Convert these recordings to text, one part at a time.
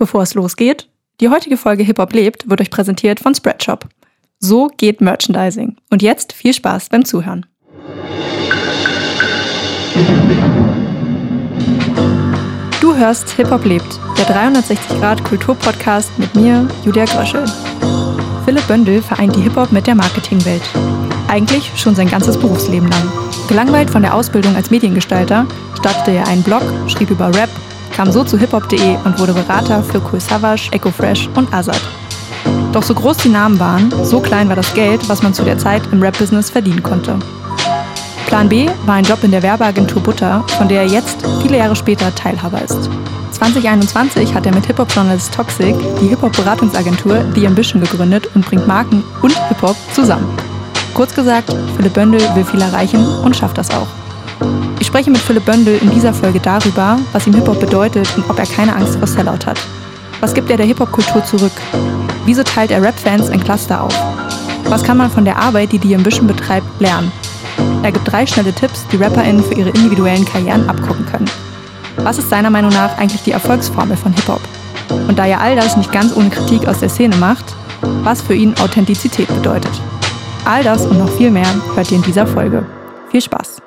Bevor es losgeht, die heutige Folge Hip Hop lebt wird euch präsentiert von Spreadshop. So geht Merchandising. Und jetzt viel Spaß beim Zuhören. Du hörst Hip Hop lebt, der 360 Grad Kulturpodcast mit mir, Julia Gröschel. Philipp Bündel vereint die Hip Hop mit der Marketingwelt. Eigentlich schon sein ganzes Berufsleben lang. Gelangweilt von der Ausbildung als Mediengestalter startete er einen Blog, schrieb über Rap, kam so zu hiphop.de und wurde Berater für Cool Savage, Echo Fresh und Azad. Doch so groß die Namen waren, so klein war das Geld, was man zu der Zeit im Rap-Business verdienen konnte. Plan B war ein Job in der Werbeagentur Butter, von der er jetzt, viele Jahre später, Teilhaber ist. 2021 hat er mit Hip-Hop-Journalist Toxic die Hip-Hop-Beratungsagentur The Ambition gegründet und bringt Marken und Hip-Hop zusammen. Kurz gesagt, Philipp Böndel will viel erreichen und schafft das auch. Ich spreche mit Philipp Böndel in dieser Folge darüber, was ihm Hip-Hop bedeutet und ob er keine Angst vor Sellout hat. Was gibt er der Hip-Hop-Kultur zurück? Wieso teilt er Rap-Fans in Cluster auf? Was kann man von der Arbeit, die die Ambition betreibt, lernen? Er gibt drei schnelle Tipps, die RapperInnen für ihre individuellen Karrieren abgucken können. Was ist seiner Meinung nach eigentlich die Erfolgsformel von Hip-Hop? Und da er all das nicht ganz ohne Kritik aus der Szene macht, was für ihn Authentizität bedeutet. All das und noch viel mehr hört ihr in dieser Folge. Viel Spaß!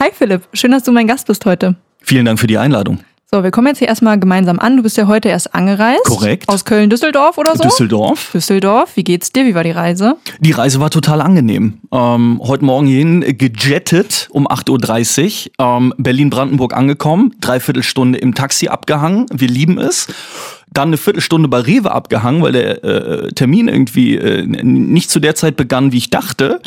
Hi Philipp, schön, dass du mein Gast bist heute. Vielen Dank für die Einladung. So, wir kommen jetzt hier erstmal gemeinsam an. Du bist ja heute erst angereist. Korrekt. Aus Köln-Düsseldorf oder so? Düsseldorf. Düsseldorf. Wie geht's dir? Wie war die Reise? Die Reise war total angenehm. Ähm, heute Morgen hierhin gejettet um 8.30 Uhr. Ähm, Berlin-Brandenburg angekommen. Dreiviertel Stunde im Taxi abgehangen. Wir lieben es. Dann eine Viertelstunde bei Rewe abgehangen, weil der äh, Termin irgendwie äh, nicht zu der Zeit begann, wie ich dachte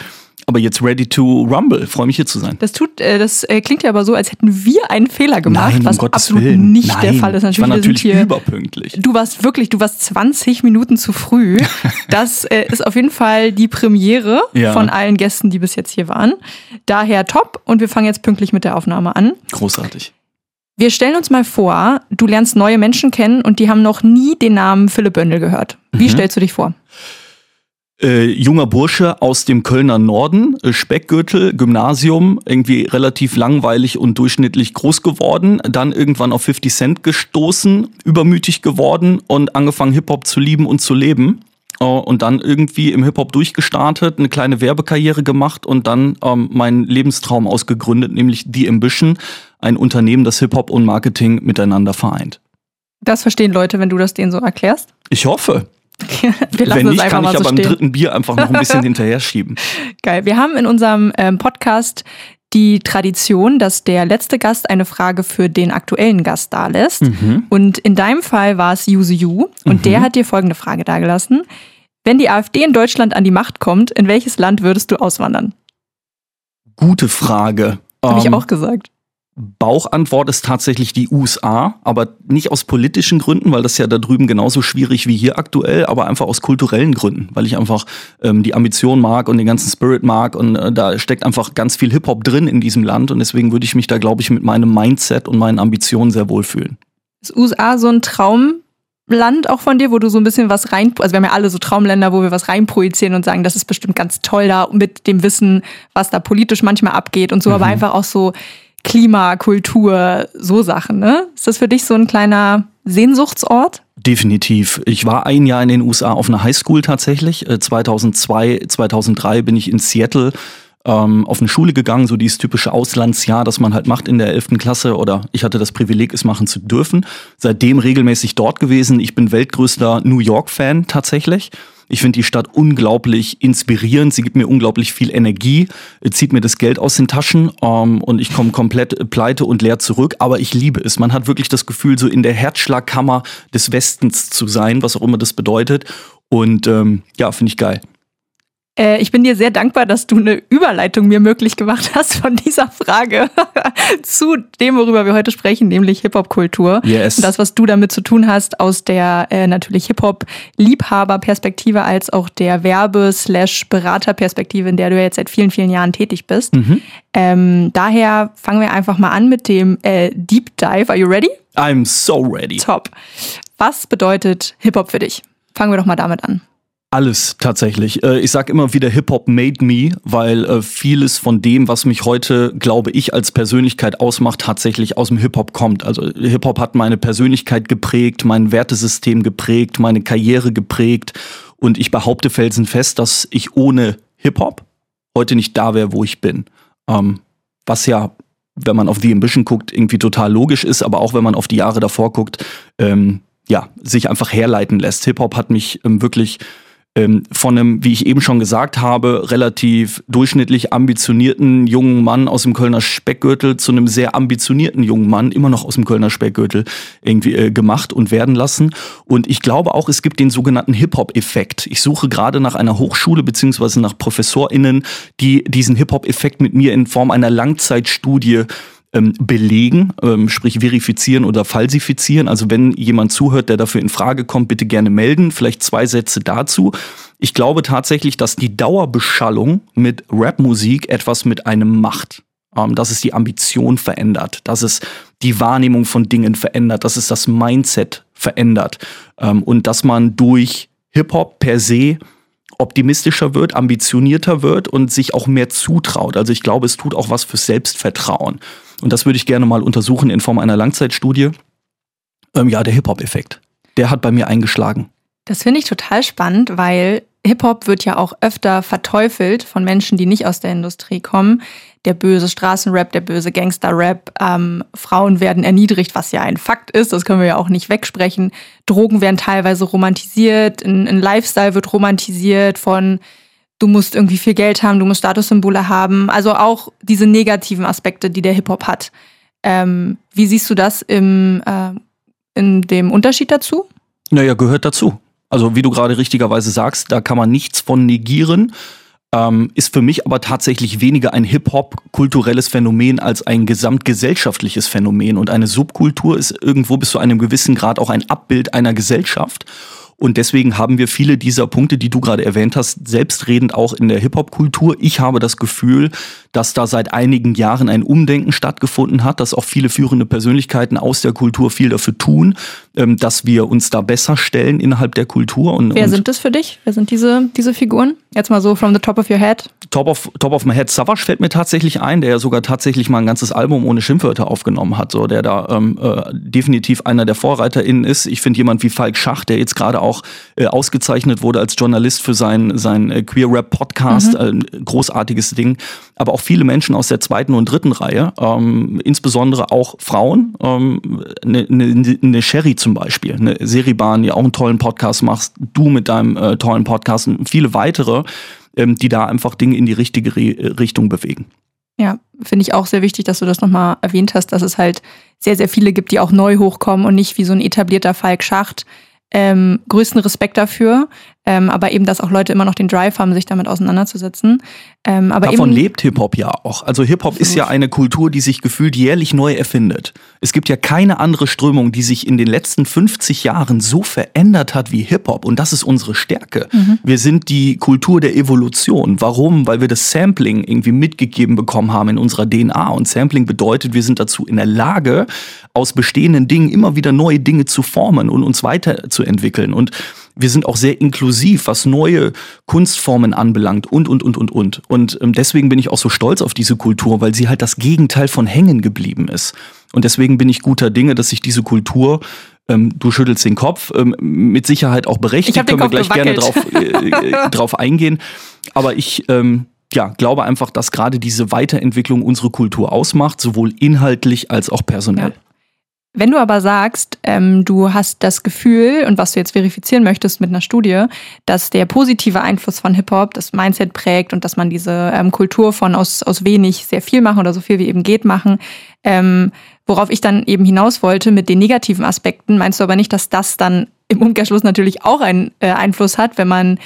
aber jetzt ready to rumble. Freue mich hier zu sein. Das tut, äh, das äh, klingt ja aber so, als hätten wir einen Fehler gemacht, Nein, was um absolut Willen. nicht Nein, der Fall ist. ich war natürlich hier, überpünktlich. Du warst wirklich, du warst 20 Minuten zu früh. Das äh, ist auf jeden Fall die Premiere Ja. von allen Gästen, die bis jetzt hier waren. Daher top und wir fangen jetzt pünktlich mit der Aufnahme an. Großartig. Wir stellen uns mal vor, du lernst neue Menschen kennen und die haben noch nie den Namen Philipp Böndel gehört. Wie Mhm. stellst du dich vor? Äh, junger Bursche aus dem Kölner Norden, äh, Speckgürtel, Gymnasium, irgendwie relativ langweilig und durchschnittlich groß geworden, dann irgendwann auf 50 Cent gestoßen, übermütig geworden und angefangen Hip-Hop zu lieben und zu leben. Äh, Und dann irgendwie im Hip-Hop durchgestartet, eine kleine Werbekarriere gemacht und dann ähm, meinen Lebenstraum ausgegründet, nämlich The Ambition, ein Unternehmen, das Hip-Hop und Marketing miteinander vereint. Das verstehen Leute, wenn du das denen so erklärst. Ich hoffe. Wir lassen Wenn nicht, kann mal ich so aber im stehen. dritten Bier einfach noch ein bisschen hinterher schieben. Geil. Wir haben in unserem ähm, Podcast die Tradition, dass der letzte Gast eine Frage für den aktuellen Gast dalässt. Mhm. Und in deinem Fall war es Yuzu Yu. Und Mhm. der hat dir folgende Frage dagelassen. Wenn die AfD in Deutschland an die Macht kommt, in welches Land würdest du auswandern? Gute Frage. Habe ich Ähm, auch gesagt. Bauchantwort ist tatsächlich die USA, aber nicht aus politischen Gründen, weil das ja da drüben genauso schwierig wie hier aktuell, aber einfach aus kulturellen Gründen, weil ich einfach ähm, die Ambition mag und den ganzen Spirit mag und äh, da steckt einfach ganz viel Hip-Hop drin in diesem Land und deswegen würde ich mich da, glaube ich, mit meinem Mindset und meinen Ambitionen sehr wohlfühlen. Ist USA so ein Traumland auch von dir, wo du so ein bisschen was rein, also wir haben ja alle so Traumländer, wo wir was reinprojizieren und sagen, das ist bestimmt ganz toll da mit dem Wissen, was da politisch manchmal abgeht und so, aber Mhm. einfach auch so Klima, Kultur, so Sachen, ne? Ist das für dich so ein kleiner Sehnsuchtsort? Definitiv. Ich war ein Jahr in den USA auf einer Highschool tatsächlich. Äh, 2002, 2003 bin ich in Seattle ähm, auf eine Schule gegangen, so dieses typische Auslandsjahr, das man halt macht in der 11. Klasse oder ich hatte das Privileg, es machen zu dürfen. Seitdem regelmäßig dort gewesen. Ich bin weltgrößter New York-Fan tatsächlich. Ich finde die Stadt unglaublich inspirierend. Sie gibt mir unglaublich viel Energie, äh, zieht mir das Geld aus den Taschen ähm, und ich komme komplett äh, pleite und leer zurück. Aber ich liebe es. Man hat wirklich das Gefühl, so in der Herzschlagkammer des Westens zu sein, was auch immer das bedeutet. Und ähm, ja, finde ich geil. Äh, ich bin dir sehr dankbar, dass du eine Überleitung mir möglich gemacht hast von dieser Frage zu dem, worüber wir heute sprechen, nämlich Hip-Hop-Kultur. Yes. Das, was du damit zu tun hast, aus der äh, natürlich Hip-Hop-Liebhaber-Perspektive als auch der Werbe-Berater-Perspektive, in der du ja jetzt seit vielen, vielen Jahren tätig bist. Mhm. Ähm, daher fangen wir einfach mal an mit dem äh, Deep Dive. Are you ready? I'm so ready. Top. Was bedeutet Hip-Hop für dich? Fangen wir doch mal damit an. Alles tatsächlich. Äh, ich sage immer wieder, Hip-Hop made me, weil äh, vieles von dem, was mich heute, glaube ich, als Persönlichkeit ausmacht, tatsächlich aus dem Hip-Hop kommt. Also Hip-Hop hat meine Persönlichkeit geprägt, mein Wertesystem geprägt, meine Karriere geprägt. Und ich behaupte felsenfest, dass ich ohne Hip-Hop heute nicht da wäre, wo ich bin. Ähm, was ja, wenn man auf The Ambition guckt, irgendwie total logisch ist, aber auch wenn man auf die Jahre davor guckt, ähm, ja, sich einfach herleiten lässt. Hip-Hop hat mich ähm, wirklich ähm, von einem, wie ich eben schon gesagt habe, relativ durchschnittlich ambitionierten jungen Mann aus dem Kölner Speckgürtel zu einem sehr ambitionierten jungen Mann, immer noch aus dem Kölner Speckgürtel, irgendwie äh, gemacht und werden lassen. Und ich glaube auch, es gibt den sogenannten Hip-Hop-Effekt. Ich suche gerade nach einer Hochschule beziehungsweise nach ProfessorInnen, die diesen Hip-Hop-Effekt mit mir in Form einer Langzeitstudie ähm, belegen, ähm, sprich verifizieren oder falsifizieren. Also wenn jemand zuhört, der dafür in Frage kommt, bitte gerne melden. Vielleicht zwei Sätze dazu. Ich glaube tatsächlich, dass die Dauerbeschallung mit Rapmusik etwas mit einem macht. Ähm, dass es die Ambition verändert, dass es die Wahrnehmung von Dingen verändert, dass es das Mindset verändert ähm, und dass man durch Hip-Hop per se optimistischer wird, ambitionierter wird und sich auch mehr zutraut. Also ich glaube, es tut auch was fürs Selbstvertrauen. Und das würde ich gerne mal untersuchen in Form einer Langzeitstudie. Ähm, ja, der Hip-Hop-Effekt. Der hat bei mir eingeschlagen. Das finde ich total spannend, weil Hip-Hop wird ja auch öfter verteufelt von Menschen, die nicht aus der Industrie kommen. Der böse Straßenrap, der böse Gangster-Rap. Ähm, Frauen werden erniedrigt, was ja ein Fakt ist. Das können wir ja auch nicht wegsprechen. Drogen werden teilweise romantisiert. Ein, ein Lifestyle wird romantisiert von du musst irgendwie viel Geld haben, du musst Statussymbole haben. Also auch diese negativen Aspekte, die der Hip-Hop hat. Ähm, wie siehst du das im, äh, in dem Unterschied dazu? Naja, gehört dazu. Also wie du gerade richtigerweise sagst, da kann man nichts von negieren. Ähm, ist für mich aber tatsächlich weniger ein Hip-Hop-kulturelles Phänomen als ein gesamtgesellschaftliches Phänomen. Und eine Subkultur ist irgendwo bis zu einem gewissen Grad auch ein Abbild einer Gesellschaft. Und deswegen haben wir viele dieser Punkte, die du gerade erwähnt hast, selbstredend auch in der Hip-Hop-Kultur. Ich habe das Gefühl, dass da seit einigen Jahren ein Umdenken stattgefunden hat, dass auch viele führende Persönlichkeiten aus der Kultur viel dafür tun, ähm, dass wir uns da besser stellen innerhalb der Kultur. Und, Wer und sind das für dich? Wer sind diese, diese Figuren? Jetzt mal so from the top of your head. Top of, top of my head. Savage fällt mir tatsächlich ein, der ja sogar tatsächlich mal ein ganzes Album ohne Schimpfwörter aufgenommen hat, so der da ähm, äh, definitiv einer der VorreiterInnen ist. Ich finde jemand wie Falk Schach, der jetzt gerade auch äh, ausgezeichnet wurde als Journalist für sein, sein äh, Queer Rap Podcast, mhm. äh, großartiges Ding. Aber auch viele Menschen aus der zweiten und dritten Reihe, ähm, insbesondere auch Frauen, ähm, eine ne, ne Sherry zum Beispiel, eine Seribahn, die auch einen tollen Podcast machst, du mit deinem äh, tollen Podcast und viele weitere, ähm, die da einfach Dinge in die richtige Re Richtung bewegen. Ja, finde ich auch sehr wichtig, dass du das nochmal erwähnt hast, dass es halt sehr, sehr viele gibt, die auch neu hochkommen und nicht wie so ein etablierter Falk Schacht, ähm, größten Respekt dafür. Ähm, aber eben, dass auch Leute immer noch den Drive haben, sich damit auseinanderzusetzen. Ähm, aber Davon eben, lebt Hip-Hop ja auch. Also Hip-Hop ist ja eine Kultur, die sich gefühlt jährlich neu erfindet. Es gibt ja keine andere Strömung, die sich in den letzten 50 Jahren so verändert hat wie Hip-Hop. Und das ist unsere Stärke. Mhm. Wir sind die Kultur der Evolution. Warum? Weil wir das Sampling irgendwie mitgegeben bekommen haben in unserer DNA. Und Sampling bedeutet, wir sind dazu in der Lage, aus bestehenden Dingen immer wieder neue Dinge zu formen und uns weiterzuentwickeln. Und wir sind auch sehr inklusiv, was neue Kunstformen anbelangt und, und, und, und, und. Und ähm, deswegen bin ich auch so stolz auf diese Kultur, weil sie halt das Gegenteil von hängen geblieben ist. Und deswegen bin ich guter Dinge, dass sich diese Kultur ähm, du schüttelst den Kopf, ähm, mit Sicherheit auch berechtigt, können wir gleich gewackelt. gerne drauf, äh, drauf eingehen. Aber ich ähm, ja, glaube einfach, dass gerade diese Weiterentwicklung unsere Kultur ausmacht, sowohl inhaltlich als auch personell. Ja. Wenn du aber sagst, ähm, du hast das Gefühl und was du jetzt verifizieren möchtest mit einer Studie, dass der positive Einfluss von Hip-Hop das Mindset prägt und dass man diese ähm, Kultur von aus, aus wenig sehr viel machen oder so viel wie eben geht machen, ähm, worauf ich dann eben hinaus wollte mit den negativen Aspekten, meinst du aber nicht, dass das dann im Umkehrschluss natürlich auch einen äh, Einfluss hat, wenn man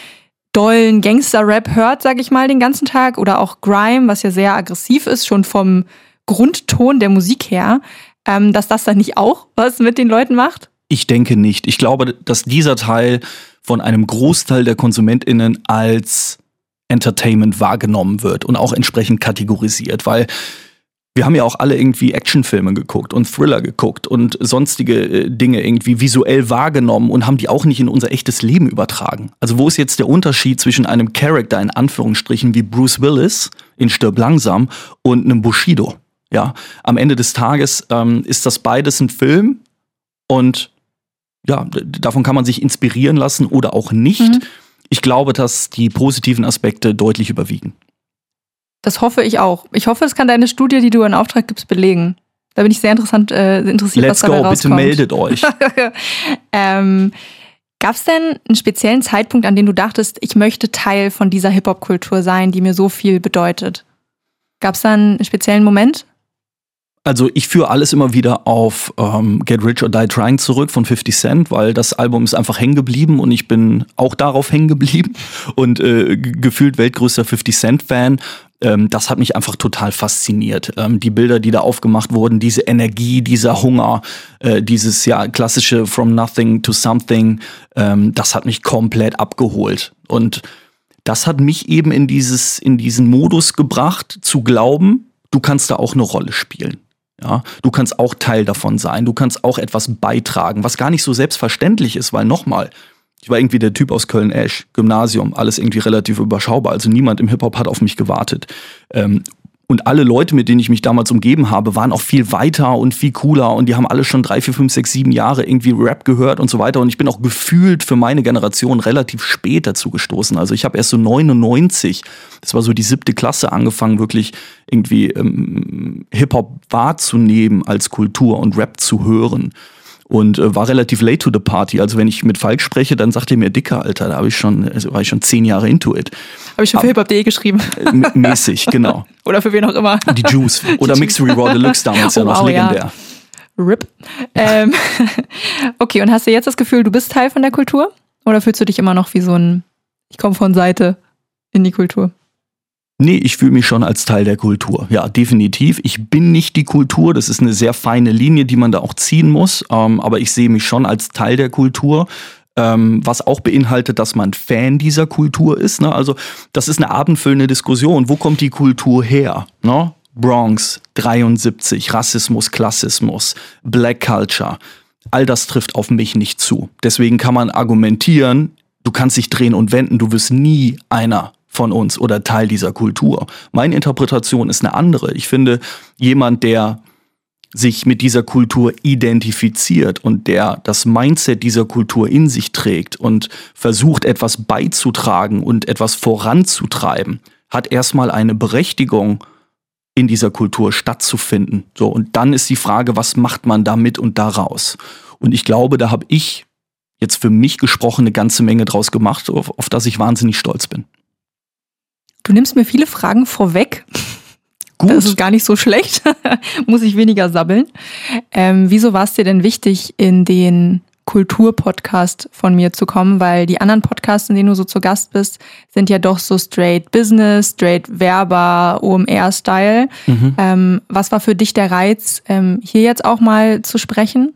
dollen Gangster-Rap hört, sag ich mal, den ganzen Tag oder auch Grime, was ja sehr aggressiv ist, schon vom Grundton der Musik her ähm, dass das dann nicht auch was mit den Leuten macht? Ich denke nicht. Ich glaube, dass dieser Teil von einem Großteil der KonsumentInnen als Entertainment wahrgenommen wird und auch entsprechend kategorisiert, weil wir haben ja auch alle irgendwie Actionfilme geguckt und Thriller geguckt und sonstige äh, Dinge irgendwie visuell wahrgenommen und haben die auch nicht in unser echtes Leben übertragen. Also wo ist jetzt der Unterschied zwischen einem Charakter in Anführungsstrichen wie Bruce Willis in Stirb langsam und einem Bushido? Ja, am Ende des Tages ähm, ist das beides ein Film und ja, davon kann man sich inspirieren lassen oder auch nicht. Mhm. Ich glaube, dass die positiven Aspekte deutlich überwiegen. Das hoffe ich auch. Ich hoffe, es kann deine Studie, die du in Auftrag gibst, belegen. Da bin ich sehr interessant, äh, interessiert, Let's was dabei go, rauskommt. bitte meldet euch. ähm, Gab es denn einen speziellen Zeitpunkt, an dem du dachtest, ich möchte Teil von dieser Hip-Hop-Kultur sein, die mir so viel bedeutet? Gab es da einen speziellen Moment? Also ich führe alles immer wieder auf ähm, Get Rich or Die Trying zurück von 50 Cent, weil das Album ist einfach hängen geblieben und ich bin auch darauf hängen geblieben und äh, gefühlt weltgrößter 50 Cent Fan. Ähm, das hat mich einfach total fasziniert. Ähm, die Bilder, die da aufgemacht wurden, diese Energie, dieser Hunger, äh, dieses ja klassische From Nothing to Something, ähm, das hat mich komplett abgeholt und das hat mich eben in dieses in diesen Modus gebracht zu glauben, du kannst da auch eine Rolle spielen. Ja, du kannst auch Teil davon sein, du kannst auch etwas beitragen, was gar nicht so selbstverständlich ist, weil nochmal, ich war irgendwie der Typ aus Köln-Esch, Gymnasium, alles irgendwie relativ überschaubar, also niemand im Hip-Hop hat auf mich gewartet. Ähm, und alle Leute, mit denen ich mich damals umgeben habe, waren auch viel weiter und viel cooler und die haben alle schon drei, vier, fünf, sechs, sieben Jahre irgendwie Rap gehört und so weiter. Und ich bin auch gefühlt für meine Generation relativ spät dazu gestoßen. Also ich habe erst so 99, das war so die siebte Klasse, angefangen, wirklich irgendwie ähm, Hip-Hop wahrzunehmen als Kultur und Rap zu hören und äh, war relativ late to the party. Also wenn ich mit Falk spreche, dann sagt er mir dicker, Alter, da habe ich schon, also war ich schon zehn Jahre into it. Habe ich schon für hiphop.de geschrieben. Äh, mäßig, genau. Oder für wen auch immer. Die Juice. Oder Die Mixery Raw Deluxe damals oh, ja noch wow, legendär. Ja. RIP. Ähm, okay, und hast du jetzt das Gefühl, du bist Teil von der Kultur? Oder fühlst du dich immer noch wie so ein, ich komme von Seite in die Kultur? Nee, ich fühle mich schon als Teil der Kultur. Ja, definitiv. Ich bin nicht die Kultur. Das ist eine sehr feine Linie, die man da auch ziehen muss. Ähm, aber ich sehe mich schon als Teil der Kultur. Ähm, was auch beinhaltet, dass man Fan dieser Kultur ist. Ne? Also das ist eine abendfüllende Diskussion. Wo kommt die Kultur her? Ne? Bronx, 73, Rassismus, Klassismus, Black Culture. All das trifft auf mich nicht zu. Deswegen kann man argumentieren, du kannst dich drehen und wenden, du wirst nie einer von uns oder Teil dieser Kultur. Meine Interpretation ist eine andere. Ich finde, jemand, der sich mit dieser Kultur identifiziert und der das Mindset dieser Kultur in sich trägt und versucht, etwas beizutragen und etwas voranzutreiben, hat erstmal eine Berechtigung, in dieser Kultur stattzufinden. So, und dann ist die Frage, was macht man damit und daraus? Und ich glaube, da habe ich jetzt für mich gesprochen eine ganze Menge draus gemacht, auf, auf das ich wahnsinnig stolz bin. Du nimmst mir viele Fragen vorweg. Gut. Das ist gar nicht so schlecht. Muss ich weniger sabbeln. Ähm, wieso war es dir denn wichtig, in den Kulturpodcast von mir zu kommen? Weil die anderen Podcasts, in denen du so zu Gast bist, sind ja doch so straight Business, straight Werber, OMR-Style. Mhm. Ähm, was war für dich der Reiz, ähm, hier jetzt auch mal zu sprechen?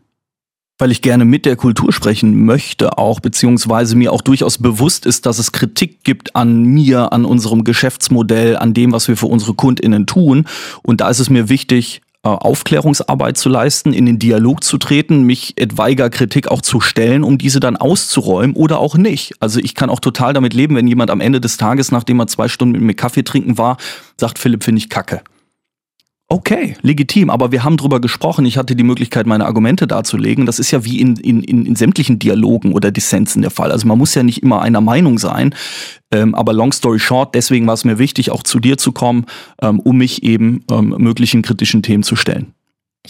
Weil ich gerne mit der Kultur sprechen möchte auch, beziehungsweise mir auch durchaus bewusst ist, dass es Kritik gibt an mir, an unserem Geschäftsmodell, an dem, was wir für unsere KundInnen tun. Und da ist es mir wichtig, äh, Aufklärungsarbeit zu leisten, in den Dialog zu treten, mich etwaiger Kritik auch zu stellen, um diese dann auszuräumen oder auch nicht. Also ich kann auch total damit leben, wenn jemand am Ende des Tages, nachdem er zwei Stunden mit mir Kaffee trinken war, sagt, Philipp, finde ich kacke. Okay, legitim, aber wir haben drüber gesprochen. Ich hatte die Möglichkeit, meine Argumente darzulegen. Das ist ja wie in, in, in, in sämtlichen Dialogen oder Dissensen der Fall. Also man muss ja nicht immer einer Meinung sein. Ähm, aber long story short, deswegen war es mir wichtig, auch zu dir zu kommen, ähm, um mich eben ähm, möglichen kritischen Themen zu stellen.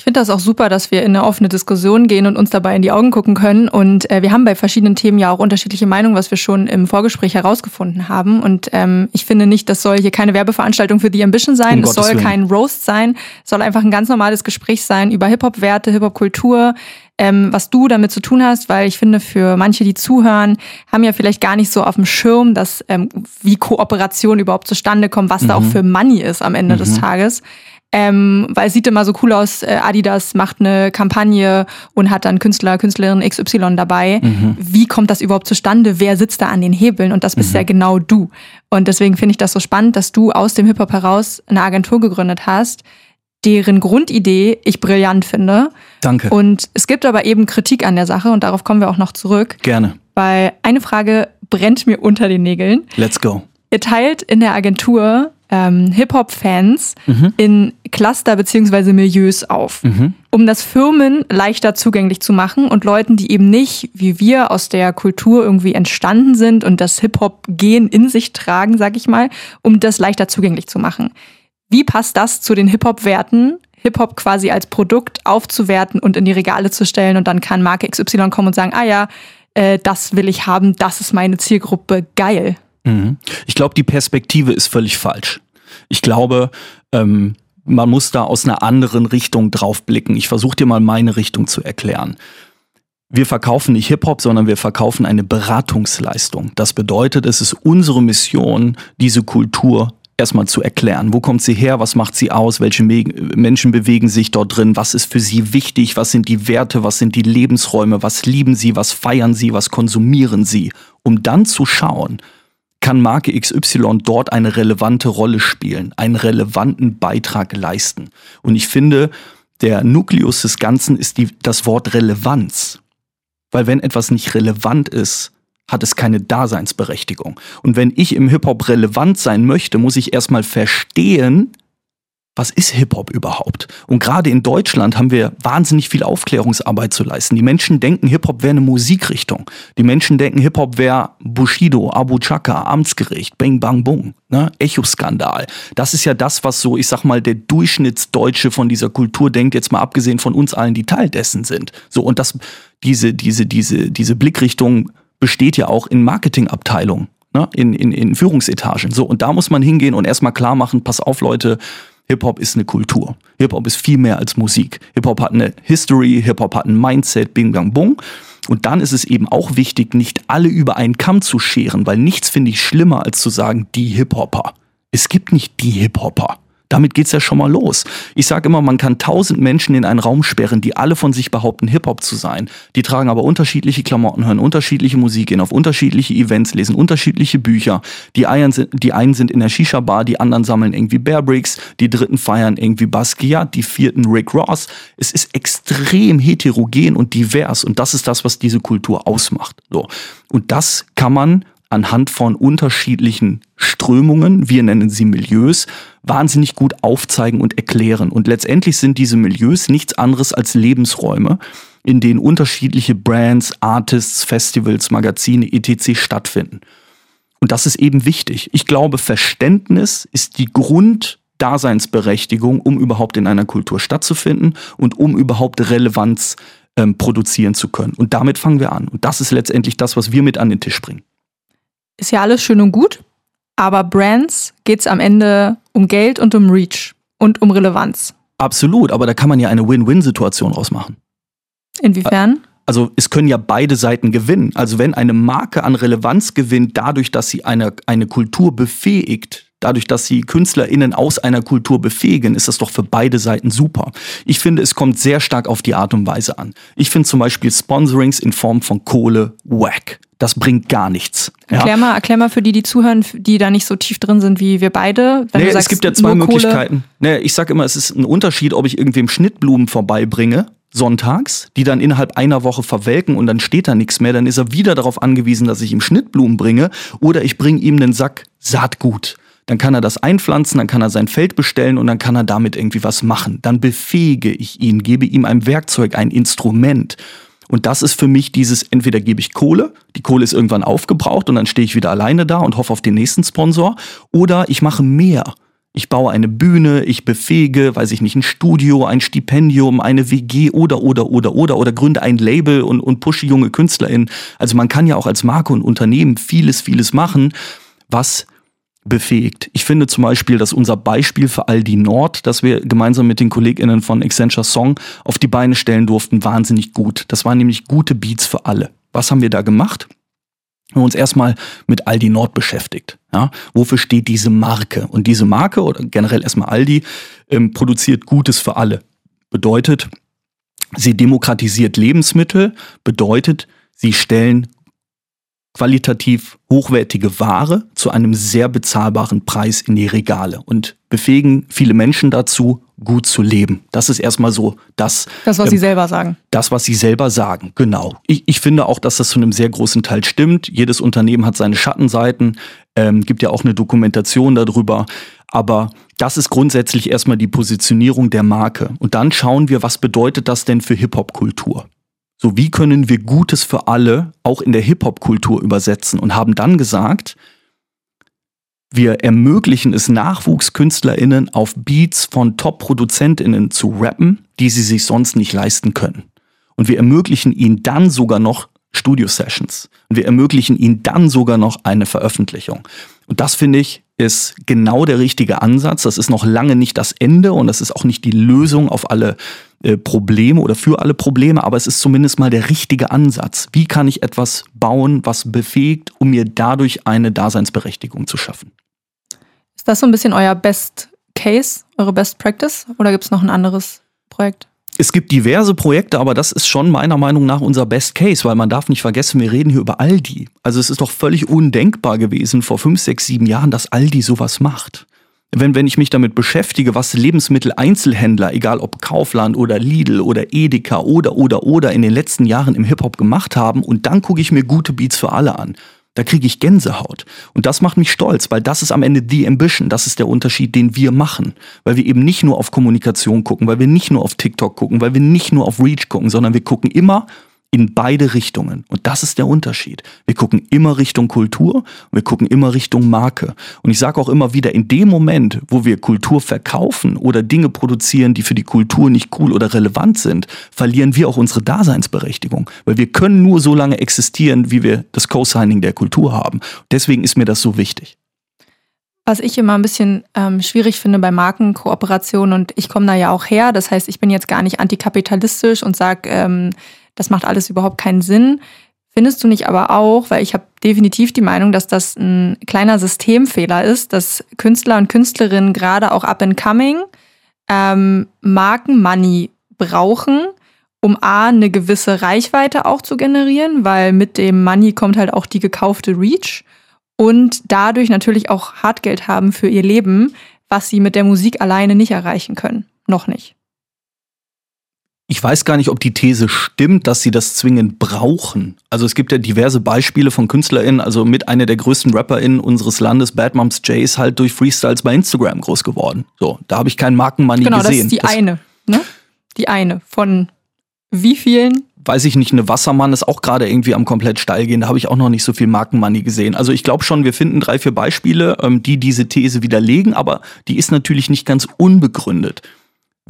Ich finde das auch super, dass wir in eine offene Diskussion gehen und uns dabei in die Augen gucken können. Und äh, wir haben bei verschiedenen Themen ja auch unterschiedliche Meinungen, was wir schon im Vorgespräch herausgefunden haben. Und ähm, ich finde nicht, das soll hier keine Werbeveranstaltung für The Ambition sein. Um es Gottes soll Willen. kein Roast sein. Es soll einfach ein ganz normales Gespräch sein über Hip-Hop-Werte, Hip-Hop-Kultur, ähm, was du damit zu tun hast, weil ich finde, für manche, die zuhören, haben ja vielleicht gar nicht so auf dem Schirm, dass ähm, wie Kooperation überhaupt zustande kommt, was mhm. da auch mhm. für Money ist am Ende mhm. des Tages. Ähm, weil es sieht immer so cool aus, äh, Adidas macht eine Kampagne und hat dann Künstler, Künstlerin XY dabei. Mhm. Wie kommt das überhaupt zustande? Wer sitzt da an den Hebeln? Und das bist mhm. ja genau du. Und deswegen finde ich das so spannend, dass du aus dem Hip-Hop heraus eine Agentur gegründet hast, deren Grundidee ich brillant finde. Danke. Und es gibt aber eben Kritik an der Sache und darauf kommen wir auch noch zurück. Gerne. Weil eine Frage brennt mir unter den Nägeln. Let's go. Ihr teilt in der Agentur ähm, Hip-Hop-Fans Mhm. in Cluster beziehungsweise Milieus auf, um das Firmen leichter zugänglich zu machen und Leuten, die eben nicht wie wir aus der Kultur irgendwie entstanden sind und das Hip-Hop-Gen in sich tragen, sag ich mal, um das leichter zugänglich zu machen. Wie passt das zu den Hip-Hop-Werten? Hip-Hop quasi als Produkt aufzuwerten und in die Regale zu stellen und dann kann Marke XY kommen und sagen, ah ja, äh, das will ich haben, das ist meine Zielgruppe, geil. Mhm. Ich glaube, die Perspektive ist völlig falsch. Ich glaube, ähm, man muss da aus einer anderen Richtung drauf blicken. Ich versuche dir mal meine Richtung zu erklären. Wir verkaufen nicht Hip-Hop, sondern wir verkaufen eine Beratungsleistung. Das bedeutet, es ist unsere Mission, diese Kultur erstmal zu erklären. Wo kommt sie her? Was macht sie aus? Welche Me Menschen bewegen sich dort drin? Was ist für sie wichtig? Was sind die Werte? Was sind die Lebensräume? Was lieben sie? Was feiern sie? Was konsumieren sie? Um dann zu schauen, kann Marke XY dort eine relevante Rolle spielen, einen relevanten Beitrag leisten. Und ich finde, der Nukleus des Ganzen ist die, das Wort Relevanz. Weil wenn etwas nicht relevant ist, hat es keine Daseinsberechtigung. Und wenn ich im Hip-Hop relevant sein möchte, muss ich erstmal verstehen, was ist Hip-Hop überhaupt? Und gerade in Deutschland haben wir wahnsinnig viel Aufklärungsarbeit zu leisten. Die Menschen denken, Hip-Hop wäre eine Musikrichtung. Die Menschen denken, Hip-Hop wäre Bushido, Abu Chaka, Amtsgericht, Bang Bang Bung, ne? Echo-Skandal. Das ist ja das, was so, ich sag mal, der Durchschnittsdeutsche von dieser Kultur denkt, jetzt mal abgesehen von uns allen, die Teil dessen sind. So, und das, diese, diese, diese, diese Blickrichtung besteht ja auch in Marketingabteilungen, ne? in, in, in Führungsetagen. So, und da muss man hingehen und erstmal klar machen, pass auf, Leute, Hip-Hop ist eine Kultur. Hip-Hop ist viel mehr als Musik. Hip-Hop hat eine History, Hip-Hop hat ein Mindset, bing, bang, bung. Und dann ist es eben auch wichtig, nicht alle über einen Kamm zu scheren, weil nichts finde ich schlimmer, als zu sagen, die Hip-Hopper. Es gibt nicht die Hip-Hopper. Damit geht's ja schon mal los. Ich sage immer, man kann tausend Menschen in einen Raum sperren, die alle von sich behaupten, Hip-Hop zu sein. Die tragen aber unterschiedliche Klamotten, hören unterschiedliche Musik, gehen auf unterschiedliche Events, lesen unterschiedliche Bücher. Die, einen sind, die einen sind in der Shisha-Bar, die anderen sammeln irgendwie Bear Bricks, die dritten feiern irgendwie Basquiat, die vierten Rick Ross. Es ist extrem heterogen und divers und das ist das, was diese Kultur ausmacht. So. Und das kann man anhand von unterschiedlichen Strömungen, wir nennen sie Milieus, wahnsinnig gut aufzeigen und erklären. Und letztendlich sind diese Milieus nichts anderes als Lebensräume, in denen unterschiedliche Brands, Artists, Festivals, Magazine etc. stattfinden. Und das ist eben wichtig. Ich glaube, Verständnis ist die Grunddaseinsberechtigung, um überhaupt in einer Kultur stattzufinden und um überhaupt Relevanz ähm, produzieren zu können. Und damit fangen wir an. Und das ist letztendlich das, was wir mit an den Tisch bringen. Ist ja alles schön und gut, aber Brands geht's am Ende um Geld und um Reach und um Relevanz. Absolut, aber da kann man ja eine Win-Win-Situation rausmachen. Inwiefern? Also es können ja beide Seiten gewinnen. Also wenn eine Marke an Relevanz gewinnt, dadurch, dass sie eine, eine Kultur befähigt, dadurch, dass sie KünstlerInnen aus einer Kultur befähigen, ist das doch für beide Seiten super. Ich finde, es kommt sehr stark auf die Art und Weise an. Ich finde zum Beispiel Sponsorings in Form von Kohle wack. Das bringt gar nichts. Ja? Erklär, mal, erklär mal für die, die zuhören, die da nicht so tief drin sind wie wir beide. Wenn Nee, du sagst, es gibt ja zwei Möglichkeiten. Nee, ich sag immer, es ist ein Unterschied, ob ich irgendwem Schnittblumen vorbeibringe, sonntags, die dann innerhalb einer Woche verwelken und dann steht da nichts mehr, dann ist er wieder darauf angewiesen, dass ich ihm Schnittblumen bringe oder ich bringe ihm einen Sack Saatgut. Dann kann er das einpflanzen, dann kann er sein Feld bestellen und dann kann er damit irgendwie was machen. Dann befähige ich ihn, gebe ihm ein Werkzeug, ein Instrument. Und das ist für mich dieses, entweder gebe ich Kohle, die Kohle ist irgendwann aufgebraucht und dann stehe ich wieder alleine da und hoffe auf den nächsten Sponsor, oder ich mache mehr. Ich baue eine Bühne, ich befähige, weiß ich nicht, ein Studio, ein Stipendium, eine WG oder, oder, oder, oder, oder gründe ein Label und, und pushe junge KünstlerInnen. Also man kann ja auch als Marke und Unternehmen vieles, vieles machen, was befähigt. Ich finde zum Beispiel, dass unser Beispiel für Aldi Nord, das wir gemeinsam mit den KollegInnen von Accenture Song auf die Beine stellen durften, wahnsinnig gut. Das waren nämlich gute Beats für alle. Was haben wir da gemacht? Wir haben uns erstmal mit Aldi Nord beschäftigt. Ja, wofür steht diese Marke? Und diese Marke oder generell erstmal Aldi ähm, produziert Gutes für alle. Bedeutet, sie demokratisiert Lebensmittel, bedeutet, sie stellen qualitativ hochwertige Ware zu einem sehr bezahlbaren Preis in die Regale und befähigen viele Menschen dazu, gut zu leben. Das ist erstmal so das. Das, was ähm, Sie selber sagen. Das, was Sie selber sagen, genau. Ich, ich finde auch, dass das zu einem sehr großen Teil stimmt. Jedes Unternehmen hat seine Schattenseiten, ähm, gibt ja auch eine Dokumentation darüber. Aber das ist grundsätzlich erstmal die Positionierung der Marke. Und dann schauen wir, was bedeutet das denn für Hip-Hop-Kultur? So, wie können wir Gutes für alle auch in der Hip-Hop-Kultur übersetzen? Und haben dann gesagt, wir ermöglichen es NachwuchskünstlerInnen auf Beats von Top-ProduzentInnen zu rappen, die sie sich sonst nicht leisten können. Und wir ermöglichen ihnen dann sogar noch Studio-Sessions. Und wir ermöglichen ihnen dann sogar noch eine Veröffentlichung. Und das finde ich ist genau der richtige Ansatz. Das ist noch lange nicht das Ende und das ist auch nicht die Lösung auf alle äh, Probleme oder für alle Probleme, aber es ist zumindest mal der richtige Ansatz. Wie kann ich etwas bauen, was befähigt, um mir dadurch eine Daseinsberechtigung zu schaffen? Ist das so ein bisschen euer Best Case, eure Best Practice oder gibt es noch ein anderes Projekt? Es gibt diverse Projekte, aber das ist schon meiner Meinung nach unser Best Case, weil man darf nicht vergessen, wir reden hier über Aldi. Also es ist doch völlig undenkbar gewesen vor fünf, sechs, sieben Jahren, dass Aldi sowas macht. Wenn, wenn ich mich damit beschäftige, was Lebensmitteleinzelhändler, egal ob Kaufland oder Lidl oder Edeka oder oder oder in den letzten Jahren im Hip-Hop gemacht haben und dann gucke ich mir gute Beats für alle an da kriege ich Gänsehaut. Und das macht mich stolz, weil das ist am Ende die Ambition. Das ist der Unterschied, den wir machen. Weil wir eben nicht nur auf Kommunikation gucken, weil wir nicht nur auf TikTok gucken, weil wir nicht nur auf Reach gucken, sondern wir gucken immer in beide Richtungen. Und das ist der Unterschied. Wir gucken immer Richtung Kultur und wir gucken immer Richtung Marke. Und ich sage auch immer wieder, in dem Moment, wo wir Kultur verkaufen oder Dinge produzieren, die für die Kultur nicht cool oder relevant sind, verlieren wir auch unsere Daseinsberechtigung. Weil wir können nur so lange existieren, wie wir das Co-Signing der Kultur haben. Deswegen ist mir das so wichtig. Was ich immer ein bisschen ähm, schwierig finde bei Markenkooperationen und ich komme da ja auch her, das heißt, ich bin jetzt gar nicht antikapitalistisch und sage, ähm, das macht alles überhaupt keinen Sinn. Findest du nicht aber auch, weil ich habe definitiv die Meinung, dass das ein kleiner Systemfehler ist, dass Künstler und Künstlerinnen gerade auch up and coming ähm, Markenmoney brauchen, um A, eine gewisse Reichweite auch zu generieren, weil mit dem Money kommt halt auch die gekaufte Reach und dadurch natürlich auch Hartgeld haben für ihr Leben, was sie mit der Musik alleine nicht erreichen können. Noch nicht ich weiß gar nicht, ob die These stimmt, dass sie das zwingend brauchen. Also es gibt ja diverse Beispiele von KünstlerInnen, also mit einer der größten RapperInnen unseres Landes, Bad Moms J, ist halt durch Freestyles bei Instagram groß geworden. So, da habe ich keinen Markenmoney genau, gesehen. Genau, das ist die das, eine, ne? Die eine von wie vielen? Weiß ich nicht, eine Wassermann ist auch gerade irgendwie am komplett steil gehen. Da habe ich auch noch nicht so viel Markenmoney gesehen. Also ich glaube schon, wir finden drei, vier Beispiele, ähm, die diese These widerlegen, aber die ist natürlich nicht ganz unbegründet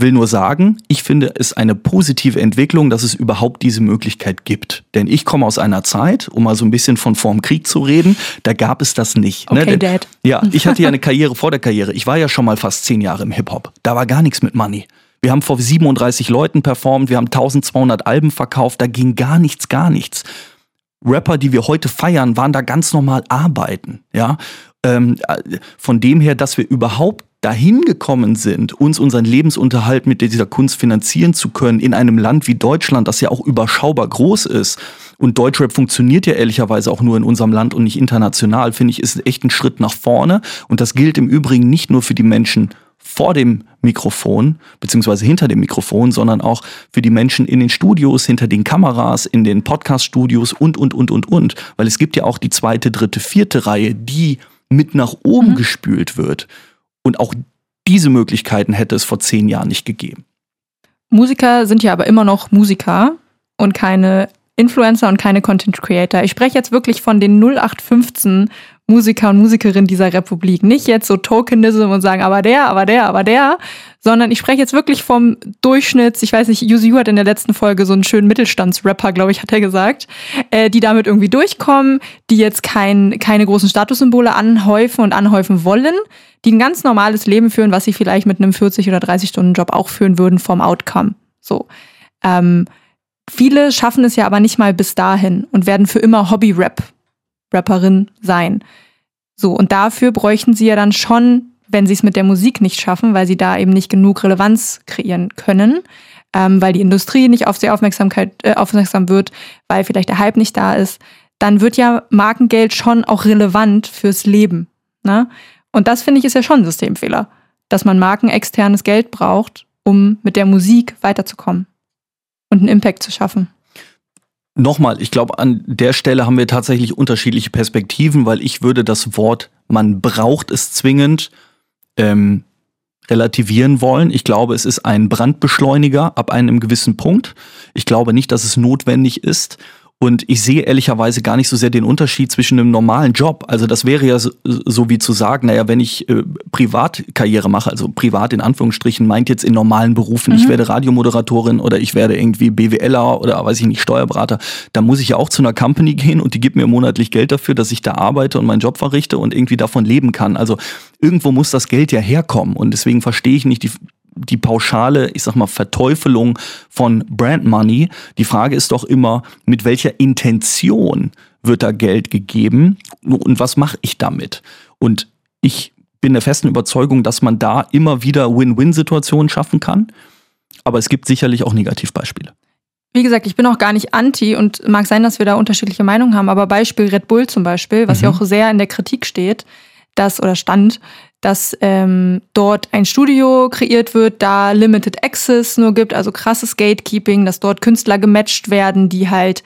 will nur sagen, ich finde es eine positive Entwicklung, dass es überhaupt diese Möglichkeit gibt. Denn ich komme aus einer Zeit, um mal so ein bisschen von vorm Krieg zu reden, da gab es das nicht. Ne? Okay, ne? Denn, Dad. Ja, ich hatte ja eine Karriere vor der Karriere. Ich war ja schon mal fast zehn Jahre im Hip-Hop. Da war gar nichts mit Money. Wir haben vor 37 Leuten performt, wir haben 1200 Alben verkauft, da ging gar nichts, gar nichts. Rapper, die wir heute feiern, waren da ganz normal arbeiten, ja. Ähm, äh, von dem her, dass wir überhaupt dahin gekommen sind, uns unseren Lebensunterhalt mit dieser Kunst finanzieren zu können, in einem Land wie Deutschland, das ja auch überschaubar groß ist. Und Deutschrap funktioniert ja ehrlicherweise auch nur in unserem Land und nicht international, finde ich, ist echt ein Schritt nach vorne. Und das gilt im Übrigen nicht nur für die Menschen vor dem Mikrofon, beziehungsweise hinter dem Mikrofon, sondern auch für die Menschen in den Studios, hinter den Kameras, in den Podcast-Studios und, und, und, und, und. Weil es gibt ja auch die zweite, dritte, vierte Reihe, die mit nach oben mhm. gespült wird. Und auch diese Möglichkeiten hätte es vor zehn Jahren nicht gegeben. Musiker sind ja aber immer noch Musiker und keine Influencer und keine Content Creator. Ich spreche jetzt wirklich von den 0815 Musiker und Musikerinnen dieser Republik. Nicht jetzt so Tokenism und sagen, aber der, aber der, aber der, sondern ich spreche jetzt wirklich vom Durchschnitt. Ich weiß nicht, Yuzu hat in der letzten Folge so einen schönen Mittelstandsrapper, glaube ich, hat er gesagt, äh, die damit irgendwie durchkommen, die jetzt kein, keine großen Statussymbole anhäufen und anhäufen wollen, die ein ganz normales Leben führen, was sie vielleicht mit einem 40 oder 30 Stunden Job auch führen würden vom Outcome. So. Ähm, viele schaffen es ja aber nicht mal bis dahin und werden für immer Hobby-Rap Rapperin sein. So, und dafür bräuchten sie ja dann schon, wenn sie es mit der Musik nicht schaffen, weil sie da eben nicht genug Relevanz kreieren können, ähm, weil die Industrie nicht auf sie Aufmerksamkeit, äh, aufmerksam wird, weil vielleicht der Hype nicht da ist, dann wird ja Markengeld schon auch relevant fürs Leben. Ne? Und das finde ich ist ja schon ein Systemfehler. dass man markenexternes Geld braucht, um mit der Musik weiterzukommen und einen Impact zu schaffen. Nochmal, ich glaube, an der Stelle haben wir tatsächlich unterschiedliche Perspektiven, weil ich würde das Wort, man braucht es zwingend, ähm, relativieren wollen. Ich glaube, es ist ein Brandbeschleuniger ab einem gewissen Punkt. Ich glaube nicht, dass es notwendig ist. Und ich sehe ehrlicherweise gar nicht so sehr den Unterschied zwischen einem normalen Job. Also das wäre ja so, so wie zu sagen, naja, wenn ich äh, Privatkarriere mache, also privat in Anführungsstrichen, meint jetzt in normalen Berufen, mhm. ich werde Radiomoderatorin oder ich werde irgendwie BWLer oder weiß ich nicht, Steuerberater, da muss ich ja auch zu einer Company gehen und die gibt mir monatlich Geld dafür, dass ich da arbeite und meinen Job verrichte und irgendwie davon leben kann. Also irgendwo muss das Geld ja herkommen und deswegen verstehe ich nicht die die pauschale, ich sag mal, Verteufelung von Brand Money. Die Frage ist doch immer, mit welcher Intention wird da Geld gegeben und was mache ich damit? Und ich bin der festen Überzeugung, dass man da immer wieder Win-Win-Situationen schaffen kann. Aber es gibt sicherlich auch Negativbeispiele. Wie gesagt, ich bin auch gar nicht anti und mag sein, dass wir da unterschiedliche Meinungen haben, aber Beispiel Red Bull zum Beispiel, was mhm. ja auch sehr in der Kritik steht, das oder stand, dass ähm, dort ein Studio kreiert wird, da Limited Access nur gibt, also krasses Gatekeeping, dass dort Künstler gematcht werden, die halt